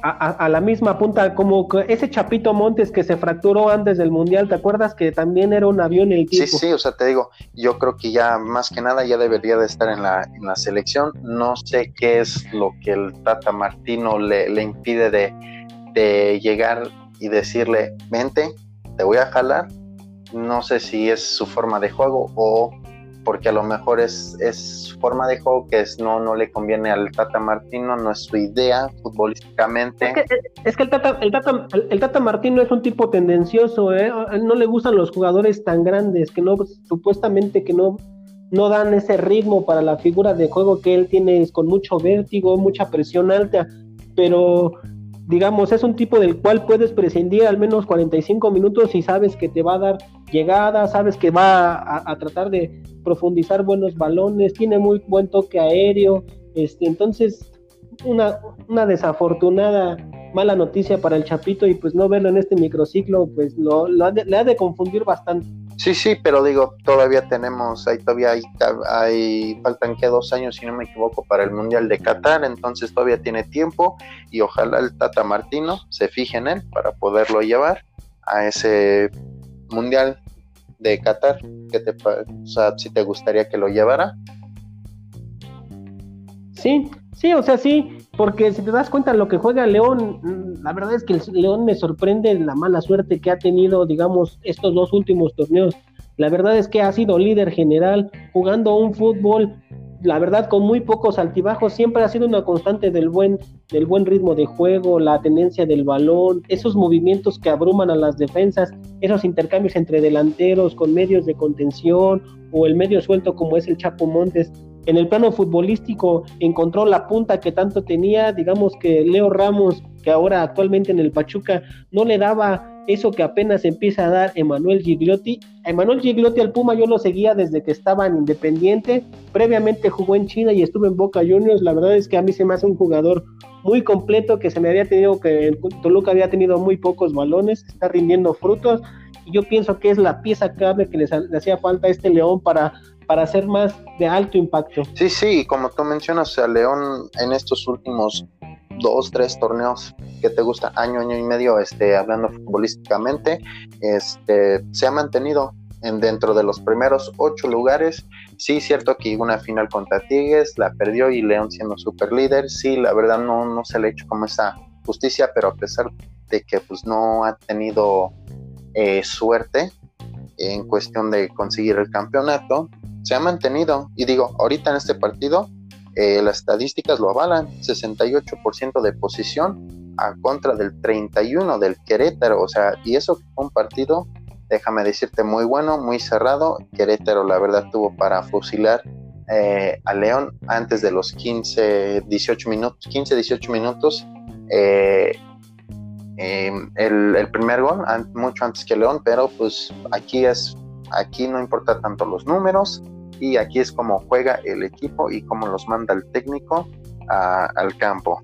S1: a, la misma punta, como ese Chapito Montes que se fracturó antes del Mundial, ¿te acuerdas que también era un avión el tipo?
S2: Sí, sí, o sea, te digo, yo creo que ya más que nada ya debería de estar en la, en la selección. No sé qué es lo que el Tata Martino le, le impide de, de llegar y decirle, vente, te voy a jalar no sé si es su forma de juego o porque a lo mejor es, es forma de juego que es, no, no le conviene al Tata Martino, no es su idea futbolísticamente.
S1: Es que, el, Tata, el, Tata, Martino es un tipo tendencioso, ¿eh? no le gustan los jugadores tan grandes que no, supuestamente que no, no dan ese ritmo para la figura de juego que él tiene con mucho vértigo, mucha presión alta, pero digamos, es un tipo del cual puedes prescindir al menos 45 minutos y sabes que te va a dar llegada, sabes que va a, tratar de profundizar buenos balones, tiene muy buen toque aéreo, este, entonces una, una desafortunada mala noticia para el Chapito y pues no verlo en este microciclo, pues lo, le ha de confundir bastante.
S2: Sí, sí, pero digo, todavía tenemos, ahí todavía hay, hay, faltan que dos años, si no me equivoco, para el Mundial de Qatar, entonces todavía tiene tiempo y ojalá el Tata Martino se fije en él para poderlo llevar a ese Mundial de Qatar, que te, o sea, si te gustaría que lo llevara.
S1: Sí, sí, o sea, sí, porque si te das cuenta lo que juega León, mm, la verdad es que el León me sorprende la mala suerte que ha tenido, digamos, estos dos últimos torneos. La verdad es que ha sido líder general, jugando un fútbol, la verdad, con muy pocos altibajos, siempre ha sido una constante del buen, del buen ritmo de juego, la tenencia del balón, esos movimientos que abruman a las defensas, esos intercambios entre delanteros con medios de contención o el medio suelto como es el Chapo Montes en el plano futbolístico encontró la punta que tanto tenía, digamos que Leo Ramos, que ahora actualmente en el Pachuca, no le daba eso que apenas empieza a dar Emanuel Gigliotti. Emanuel Gigliotti al Puma yo lo seguía desde que estaba en Independiente, previamente jugó en China y estuvo en Boca Juniors, la verdad es que a mí se me hace un jugador muy completo que se me había tenido que Toluca había tenido muy pocos balones, está rindiendo frutos y yo pienso que es la pieza clave que le hacía falta a este León para para ser más de alto impacto.
S2: Sí, sí, como tú mencionas, o León en estos últimos dos, tres torneos que te gusta, año, año y medio, este, hablando futbolísticamente, este, se ha mantenido en dentro de los primeros ocho lugares. Sí, cierto que una final contra Tigres, la perdió y León siendo super líder. Sí, la verdad no, no se le ha hecho como esa justicia, pero a pesar de que pues no ha tenido eh, suerte en cuestión de conseguir el campeonato, se ha mantenido. Y digo, ahorita en este partido, eh, las estadísticas lo avalan, 68% de posición a contra del 31 del Querétaro, o sea, y eso un partido, déjame decirte, muy bueno, muy cerrado. Querétaro, la verdad, tuvo para fusilar eh, a León antes de los 15, 18 minutos, 15, 18 minutos. El, el, primer gol, mucho antes que León, pero pues aquí es, aquí no importa tanto los números, y aquí es como juega el equipo y cómo los manda el técnico al campo.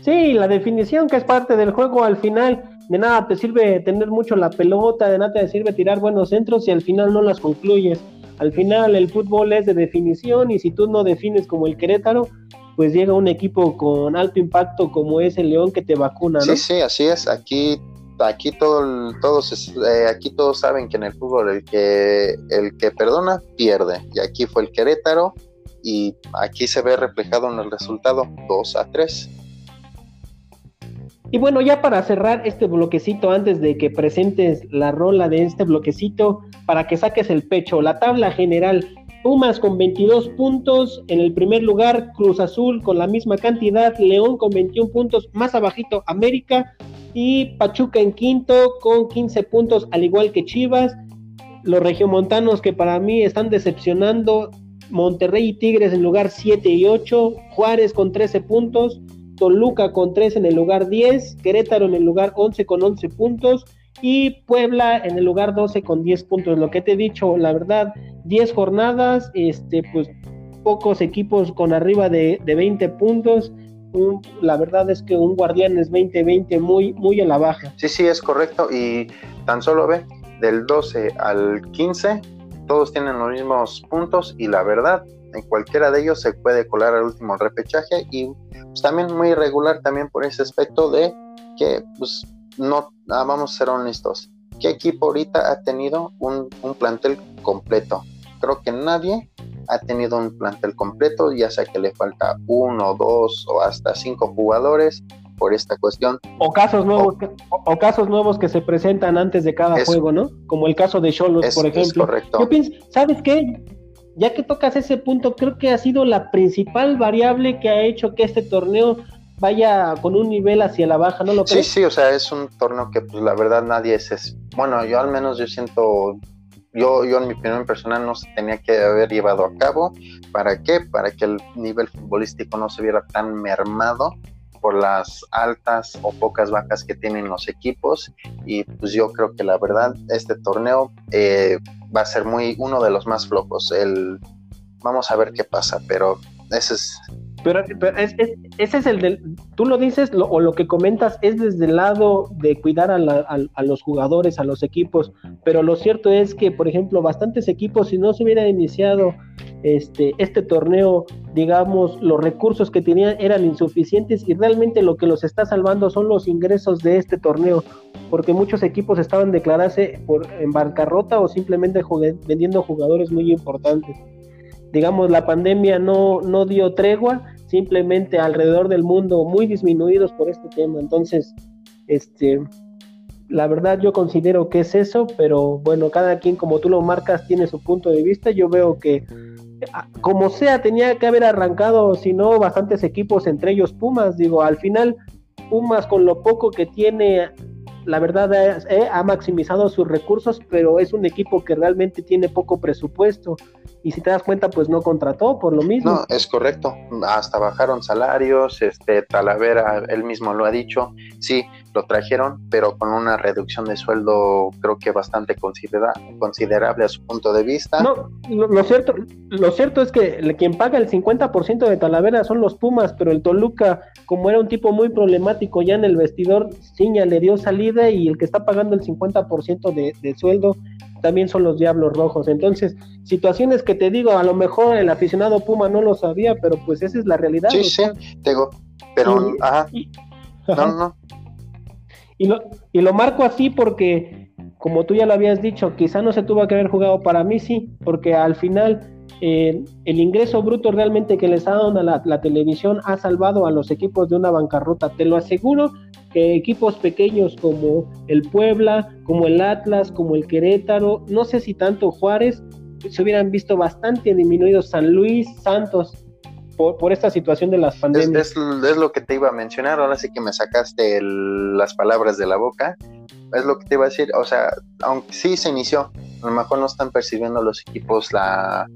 S1: Sí, la definición que es parte del juego al final, de nada te sirve tener mucho la pelota, de nada te sirve tirar buenos centros y al final no las concluyes. Al final el fútbol es de definición y si tú no defines como el Querétaro, pues llega un equipo con alto impacto como es el León que te vacuna, ¿no?
S2: Sí, sí, así es. Aquí aquí todo, todos eh, aquí todos saben que en el fútbol el que el que perdona pierde y aquí fue el Querétaro y aquí se ve reflejado en el resultado 2 a 3.
S1: Y bueno, ya para cerrar este bloquecito, antes de que presentes la rola de este bloquecito, para que saques el pecho, la tabla general, Pumas con 22 puntos, en el primer lugar Cruz Azul con la misma cantidad, León con 21 puntos, más abajito América y Pachuca en quinto con 15 puntos, al igual que Chivas. Los regiomontanos que para mí están decepcionando, Monterrey y Tigres en lugar 7 y 8, Juárez con 13 puntos, Toluca con 3 en el lugar 10, Querétaro en el lugar 11 con 11 puntos y Puebla en el lugar 12 con 10 puntos. Lo que te he dicho, la verdad, 10 jornadas, este, pues pocos equipos con arriba de, de 20 puntos. La verdad es que un Guardianes 2020 muy, muy a la baja.
S2: Sí, sí, es correcto. Y tan solo ve, del 12 al 15, todos tienen los mismos puntos y la verdad, en cualquiera de ellos se puede colar al último repechaje y pues, también muy irregular también por ese aspecto de que pues no, ah, vamos a ser honestos, ¿qué equipo ahorita ha tenido un, un plantel completo? Creo que nadie ha tenido un plantel completo, ya sea que le falta uno, dos o hasta cinco jugadores por esta cuestión.
S1: O casos nuevos, que, o, casos nuevos que se presentan antes de cada juego, ¿no? Como el caso de Cholos, por ejemplo.
S2: Es correcto.
S1: Yo pienso, ¿sabes qué? Ya que tocas ese punto, creo que ha sido la principal variable que ha hecho que este torneo vaya con un nivel hacia la baja, ¿no lo crees?
S2: Sí, sí, o sea, es un torneo que pues la verdad nadie es, bueno, yo al menos yo siento yo, yo en mi opinión personal no se tenía que haber llevado a cabo. ¿Para qué? Para que el nivel futbolístico no se viera tan mermado por las altas o pocas bajas que tienen los equipos y pues yo creo que la verdad este torneo eh, va a ser muy uno de los más flojos el vamos a ver qué pasa pero ese es
S1: pero, ese es el del, tú lo dices o lo que comentas es desde el lado de cuidar a, a, los jugadores, a los equipos, pero lo cierto es que, por ejemplo, bastantes equipos, si no se hubiera iniciado este, este torneo, digamos, los recursos que tenían eran insuficientes y realmente lo que los está salvando son los ingresos de este torneo, porque muchos equipos estaban declararse por, en bancarrota o simplemente vendiendo jugadores muy importantes. Digamos, la pandemia no dio tregua simplemente alrededor del mundo muy disminuidos por este tema. Entonces, este, la verdad yo considero que es eso, pero bueno, cada quien como tú lo marcas tiene su punto de vista. Yo veo que como sea tenía que haber arrancado, si no, bastantes equipos, entre ellos Pumas. Digo, al final Pumas con lo poco que tiene, la verdad eh, ha maximizado sus recursos, pero es un equipo que realmente tiene poco presupuesto y si te das cuenta, pues no contrató por lo mismo.
S2: No, es correcto. Hasta bajaron salarios, este Talavera, él mismo lo ha dicho. Sí, lo trajeron, pero con una reducción de sueldo creo que bastante considera considerable a su punto de vista.
S1: No, lo, cierto, lo cierto es que quien paga el 50% de Talavera son los Pumas, pero el Toluca, como era un tipo muy problemático ya en el vestidor, Ciña le dio salida y el que está pagando el 50% de, de sueldo también son los Diablos Rojos. Entonces, situaciones que te digo, a lo mejor el aficionado Puma no lo sabía, pero pues esa es la realidad.
S2: Sí, sí, digo, pero, ajá. no, no.
S1: Y lo, y lo marco así porque, como tú ya lo habías dicho, quizá no se tuvo que haber jugado para mí, porque al final el ingreso bruto realmente que les ha dado a la, televisión ha salvado a los equipos de una bancarrota. Te lo aseguro que equipos pequeños como el Puebla, como el Atlas, como el Querétaro, no sé si tanto Juárez, se hubieran visto bastante disminuidos San Luis, Santos, por, esta situación de las pandemias.
S2: Es, es, lo que te iba a mencionar, ahora sí que me sacaste las palabras de la boca, es lo que te iba a decir, o sea, aunque sí se inició, a lo mejor no están percibiendo los equipos la...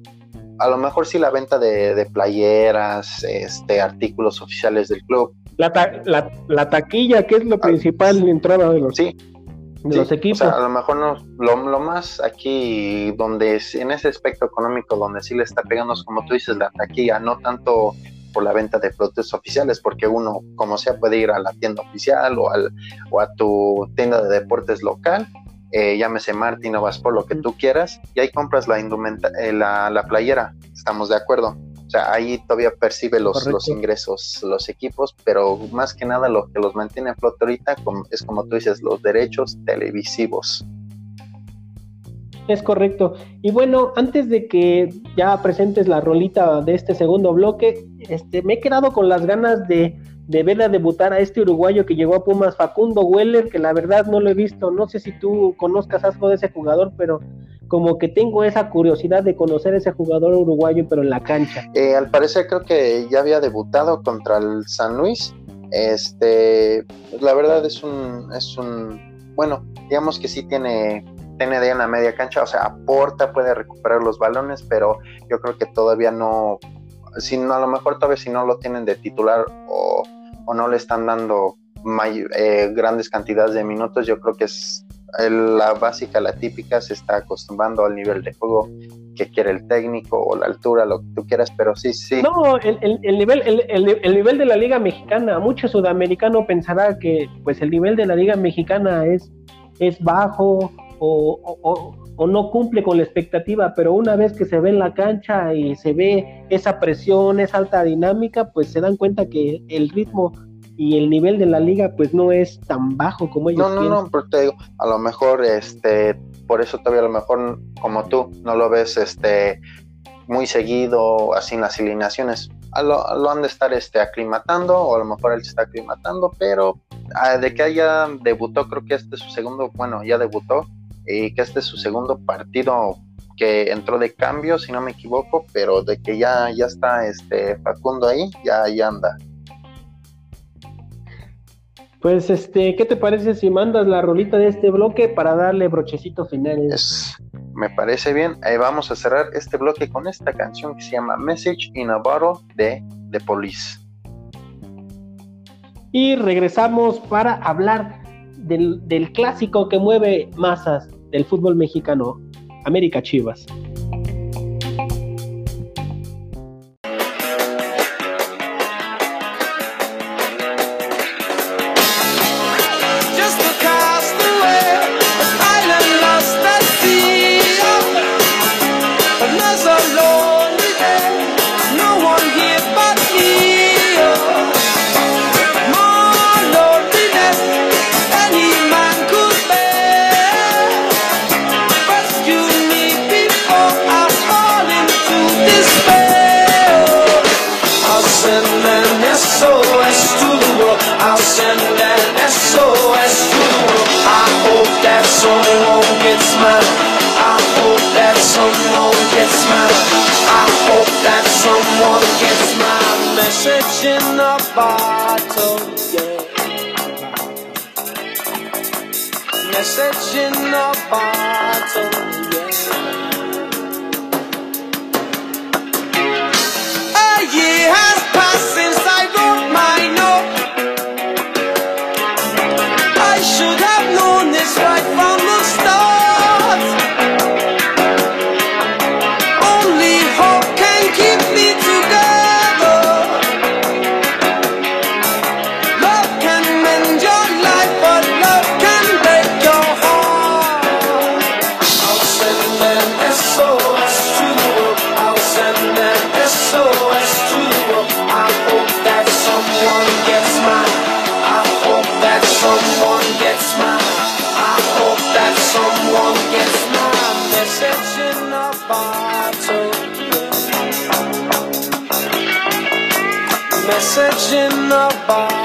S2: A lo mejor sí la venta de, de playeras, este, artículos oficiales del club,
S1: la, la, taquilla, que es lo ah, principal en entrada de los,
S2: sí,
S1: los equipos.
S2: a lo mejor no, lo, más aquí, donde en ese aspecto económico, donde sí le está pegando, como tú dices, la taquilla, no tanto por la venta de productos oficiales, porque uno, como sea, puede ir a la tienda oficial o, al, o a tu tienda de deportes local, eh, llámese Martin o por lo que tú quieras, y ahí compras la, indumenta eh, la, la playera, estamos de acuerdo o sea, ahí todavía percibe los, los ingresos los equipos, pero más que nada lo que los mantiene a flote ahorita es como tú dices, los derechos televisivos.
S1: Es correcto. Y bueno, antes de que ya presentes la rolita de este segundo bloque, este, me he quedado con las ganas de, de ver a debutar a este uruguayo que llegó a Pumas, Facundo Weller, que la verdad no lo he visto. No sé si tú conozcas algo de ese jugador, pero como que tengo esa curiosidad de conocer ese jugador uruguayo, pero en la cancha.
S2: Eh, al parecer creo que ya había debutado contra el San Luis. Este, la verdad es un, es un, bueno, digamos que sí tiene tiene en la media cancha, o sea, aporta, puede recuperar los balones, pero yo creo que todavía no, si no, a lo mejor todavía si no lo tienen de titular o, no le están dando eh, grandes cantidades de minutos, yo creo que es la básica, la típica, se está acostumbrando al nivel de juego que quiere el técnico o la altura, lo que tú quieras, pero sí, sí.
S4: No, el, el, nivel, el, nivel de la Liga Mexicana, mucho sudamericano pensará que pues el nivel de la Liga Mexicana es, es bajo o, o, no cumple con la expectativa, pero una vez que se ve en la cancha y se ve esa presión, esa alta dinámica, pues se dan cuenta que el ritmo y el nivel de la liga pues no es tan bajo como ellos
S2: no no no pero te digo a lo mejor este por eso todavía a lo mejor como tú no lo ves este muy seguido así en las alineaciones. Lo, lo han de estar este aclimatando o a lo mejor él se está aclimatando pero ah, de que haya debutó creo que este es su segundo bueno ya debutó y que este es su segundo partido que entró de cambio si no me equivoco pero de que ya ya está este Facundo ahí ya ya anda
S4: pues, este, ¿qué te parece si mandas la rolita de este bloque para darle brochecito final?
S2: me parece bien. Ahí vamos a cerrar este bloque con esta canción que se llama Message in a Bottle de The Police.
S4: Y regresamos para hablar del, del clásico que mueve masas del fútbol mexicano, América Chivas. Haber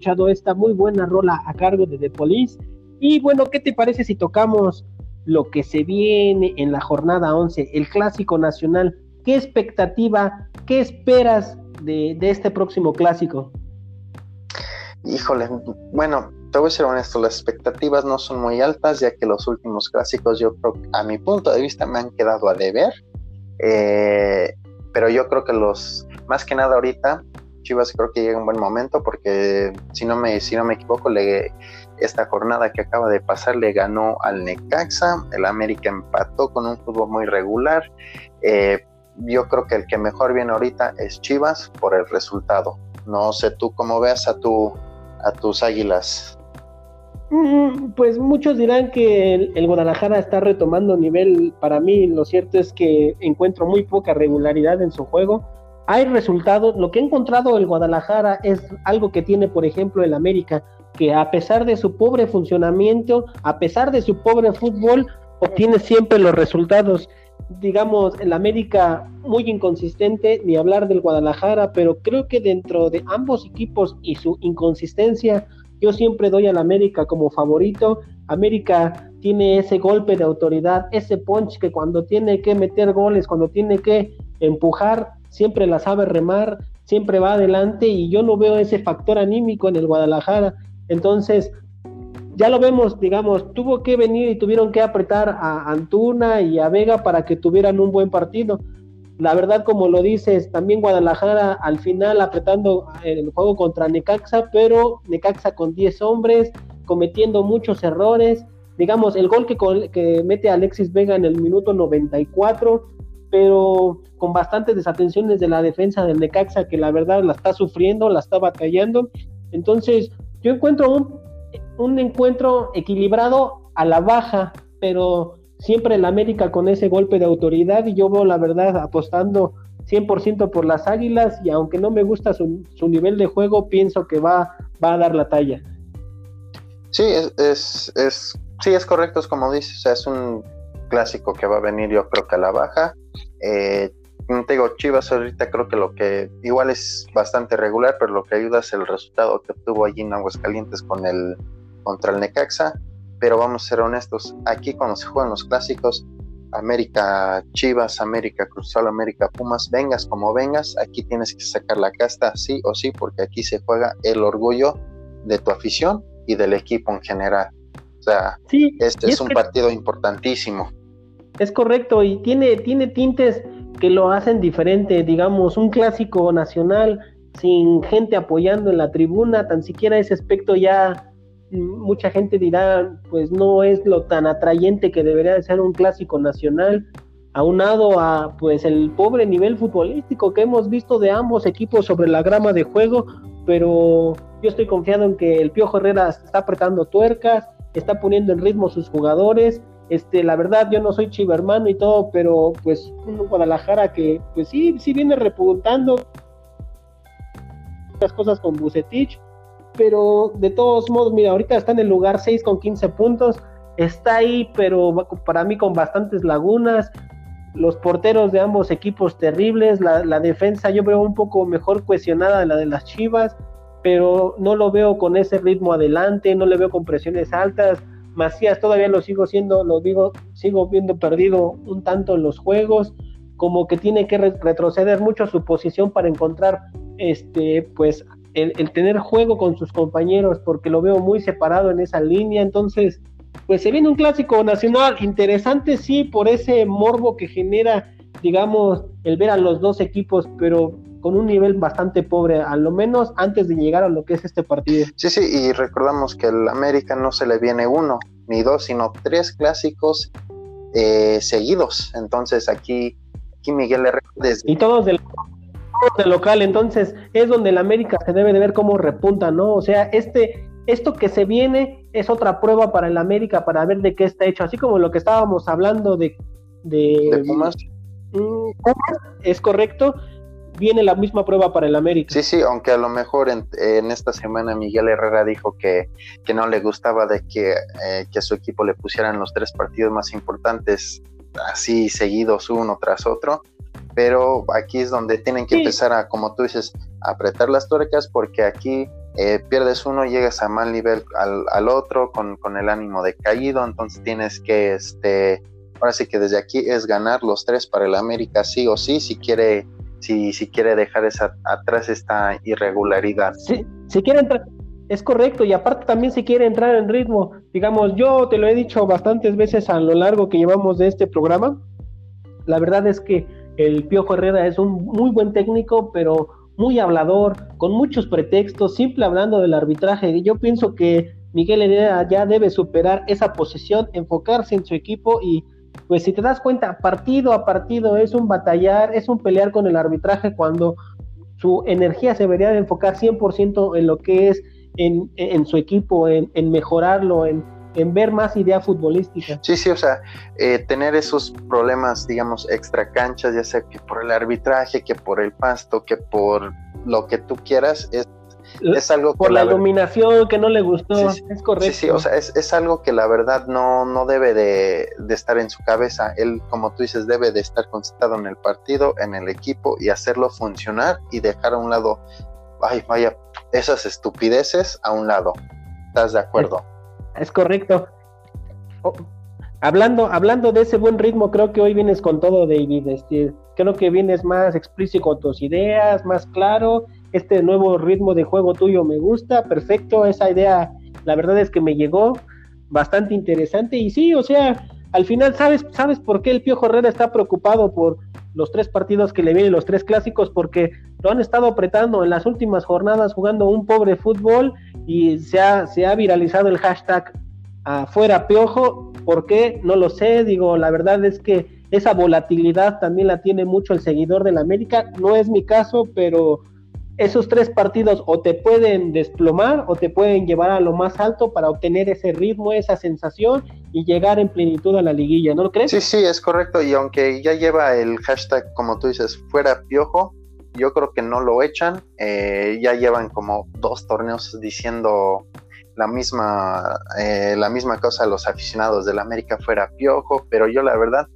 S4: escuchado esta muy buena rola a cargo de The Police. Y bueno, ¿qué te parece si tocamos lo que se viene en la jornada 11, el clásico nacional? ¿Qué expectativa
S1: ¿qué esperas de, de este próximo clásico?
S2: Híjole, bueno, te voy a ser honesto, las expectativas no son muy altas, ya que los últimos clásicos, yo creo, a mi punto de vista, me han quedado a deber. Eh, pero yo creo que los, más que nada ahorita, Chivas creo que llega un buen momento porque si no me, si no me equivoco, le, esta jornada que acaba de pasar le ganó al Necaxa, el América empató con un fútbol muy regular. Eh, yo creo que el que mejor viene ahorita es Chivas por el resultado. No sé tú cómo veas a tu a tus águilas.
S1: Mm, pues muchos dirán que el, Guadalajara está retomando nivel. Para mí, lo cierto es que encuentro muy poca regularidad en su juego. Hay resultados. Lo que ha encontrado el Guadalajara es algo que tiene, por ejemplo, el América, que a pesar de su pobre funcionamiento, a pesar de su pobre fútbol, obtiene siempre los resultados. Digamos, el América muy inconsistente, ni hablar del Guadalajara, pero creo que dentro de ambos equipos y su inconsistencia, yo siempre doy al América como favorito. América tiene ese golpe de autoridad, ese punch que cuando tiene que meter goles, cuando tiene que empujar, siempre la sabe remar, siempre va adelante y yo no veo ese factor anímico en el Guadalajara. Entonces, ya lo vemos, digamos, tuvo que venir y tuvieron que apretar a Antuna y a Vega para que tuvieran un buen partido. La verdad, como lo dices, también Guadalajara al final apretando el juego contra Necaxa, pero Necaxa con 10 hombres, cometiendo muchos errores. Digamos, el gol que, que mete Alexis Vega en el minuto 94, pero con bastantes desatenciones de la defensa del Necaxa, que la verdad la está sufriendo, la está batallando. Entonces, yo encuentro un, un encuentro equilibrado a la baja, pero siempre el América con ese golpe de autoridad y yo veo la verdad apostando 100% por las Águilas y aunque no me gusta su, nivel de juego, pienso que va, va a dar la talla.
S2: Sí, es, es, sí, es correcto, es como dices, es un clásico que va a venir yo creo que a la baja. Eh, te digo, Chivas ahorita creo que lo que igual es bastante regular, pero lo que ayuda es el resultado que obtuvo allí en Aguascalientes con el contra el Necaxa pero vamos a ser honestos, aquí cuando se juegan los clásicos, América Chivas, América Cruzal, América Pumas, vengas como vengas, aquí tienes que sacar la casta sí o sí, porque aquí se juega el orgullo de tu afición y del equipo en general. O sea, este es, un partido importantísimo.
S1: Es correcto, y tiene, tiene tintes que lo hacen diferente, digamos, un clásico nacional sin gente apoyando en la tribuna, tan siquiera ese aspecto ya mucha gente dirá, pues no es lo tan atrayente que debería de ser un clásico nacional, aunado a pues el pobre nivel futbolístico que hemos visto de ambos equipos sobre la grama de juego, pero yo estoy confiado en que el Piojo Herrera está apretando tuercas, está poniendo en ritmo sus jugadores, este, la verdad yo no soy chivermano y todo, pero pues un Guadalajara que pues sí, sí viene repuntando las cosas con Bucetich, pero de todos modos, mira, ahorita está en el lugar 6 con 15 puntos, está ahí, pero para mí con bastantes lagunas, los porteros de ambos equipos terribles, la, defensa yo veo un poco mejor cohesionada de la de las Chivas, pero no lo veo con ese ritmo adelante, no le veo con presiones altas. Macías todavía lo sigo siendo, lo digo, sigo viendo perdido un tanto en los juegos, como que tiene que retroceder mucho su posición para encontrar este pues el, tener juego con sus compañeros, porque lo veo muy separado en esa línea. Entonces, pues se viene un clásico nacional interesante, sí, por ese morbo que genera, digamos, el ver a los dos equipos, pero con un nivel bastante pobre, a lo menos antes de llegar a lo que es este partido.
S2: Sí, sí, y recordamos que el América no se le viene uno ni dos, sino tres clásicos eh, seguidos. Entonces aquí, aquí Miguel Herrera
S1: Y todos del de local, entonces es donde el América se debe de ver cómo repunta, ¿no? O sea, este, esto que se viene es otra prueba para el América para ver de qué está hecho, así como lo que estábamos hablando de...
S2: De, Pumas.
S1: Mm, es correcto, viene la misma prueba para el América.
S2: Sí, sí, aunque a lo mejor en, esta semana Miguel Herrera dijo que, que no le gustaba de que, eh, que a su equipo le pusieran los tres partidos más importantes así seguidos uno tras otro pero aquí es donde tienen que empezar a, como tú dices, apretar las tuercas porque aquí eh, pierdes uno, llegas a mal nivel al, otro con, el ánimo decaído, entonces tienes que, este, ahora sí que desde aquí es ganar los tres para el América sí o sí, si quiere si, si quiere dejar esa, atrás esta irregularidad.
S1: Sí, si quiere entrar, es correcto, y aparte también si quiere entrar en ritmo, digamos, yo te lo he dicho bastantes veces a lo largo que llevamos de este programa, la verdad es que el Piojo Herrera es un muy buen técnico, pero muy hablador, con muchos pretextos, simple hablando del arbitraje. Yo pienso que Miguel Herrera ya debe superar esa posición, enfocarse en su equipo y pues si te das cuenta, partido a partido es un batallar, es un pelear con el arbitraje cuando su energía se debería de enfocar 100% en lo que es en, en su equipo, en, en mejorarlo, en, en, ver más idea futbolística.
S2: Sí, sí, o sea, eh, tener esos problemas, digamos, extra canchas, ya sea que por el arbitraje, que por el pasto, que por lo que tú quieras, es es algo
S1: por la, iluminación que no le gustó, es correcto.
S2: Sí, sí, o sea, es, es algo que la verdad no, no debe de, de, estar en su cabeza. Él, como tú dices, debe de estar concentrado en el partido, en el equipo y hacerlo funcionar y dejar a un lado, ay, vaya, esas estupideces a un lado. ¿Estás de acuerdo?
S1: Es, es correcto. Oh, hablando, hablando de ese buen ritmo, creo que hoy vienes con todo, David. Este, creo que vienes más explícito con tus ideas, más claro este nuevo ritmo de juego tuyo me gusta, perfecto, esa idea la verdad es que me llegó bastante interesante. Y sí, o sea, al final sabes sabes por qué el Piojo Herrera está preocupado por los tres partidos que le vienen, los tres clásicos, porque lo han estado apretando en las últimas jornadas jugando un pobre fútbol y se ha, se ha viralizado el hashtag afuera Piojo, ¿por qué? No lo sé, digo, la verdad es que esa volatilidad también la tiene mucho el seguidor del América, no es mi caso, pero esos tres partidos o te pueden desplomar o te pueden llevar a lo más alto para obtener ese ritmo, esa sensación y llegar en plenitud a la liguilla, ¿no lo crees?
S2: Sí, sí, es correcto. Y aunque ya lleva el hashtag, como tú dices, fuera piojo, yo creo que no lo echan. Eh, ya llevan como dos torneos diciendo la misma, eh, la misma cosa a los aficionados del América fuera piojo, pero yo la verdad,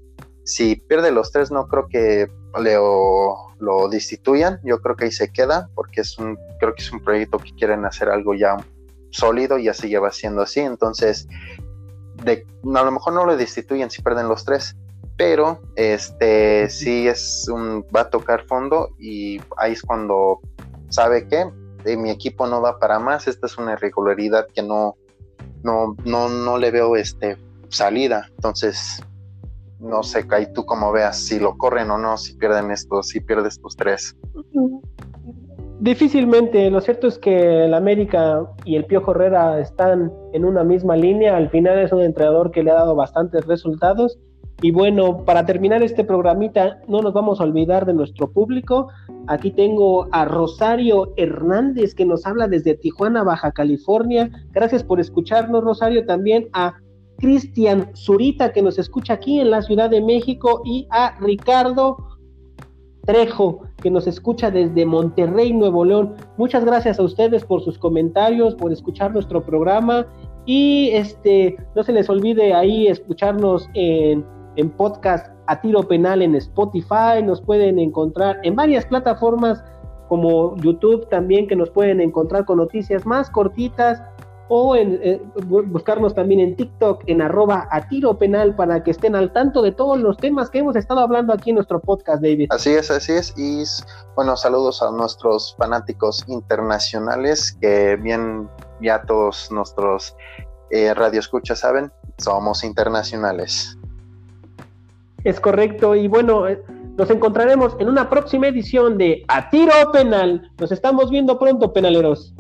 S2: si pierde los tres, no creo que Leo lo destituyan, yo creo que ahí se queda, porque es un, creo que es un proyecto que quieren hacer algo ya sólido y ya se lleva siendo así, entonces de, a lo mejor no lo destituyen si pierden los tres, pero este sí es un va a tocar fondo y ahí es cuando sabe que de mi equipo no va para más, esta es una irregularidad que no no no no le veo este salida, entonces no sé, Kai, tú como veas, si lo corren o no, si pierden estos, si pierdes tus tres.
S1: Difícilmente, lo cierto es que el América y el Piojo Herrera están en una misma línea, al final es un entrenador que le ha dado bastantes resultados. Y bueno, para terminar este programita, no nos vamos a olvidar de nuestro público. Aquí tengo a Rosario Hernández que nos habla desde Tijuana, Baja California. Gracias por escucharnos, Rosario. También a Cristian Zurita, que nos escucha aquí en la Ciudad de México, y a Ricardo Trejo, que nos escucha desde Monterrey, Nuevo León. Muchas gracias a ustedes por sus comentarios, por escuchar nuestro programa. Y este, no se les olvide ahí escucharnos en, en podcast a tiro penal en Spotify. Nos pueden encontrar en varias plataformas como YouTube también, que nos pueden encontrar con noticias más cortitas o en, eh, buscarnos también en TikTok en arroba a tiro penal para que estén al tanto de todos los temas que hemos estado hablando aquí en nuestro podcast, David.
S2: Así es, así es. Y bueno, saludos a nuestros fanáticos internacionales que bien ya todos nuestros eh, radioescuchas saben, somos internacionales.
S1: Es correcto. Y bueno, eh, nos encontraremos en una próxima edición de A Tiro Penal. Nos estamos viendo pronto, penaleros.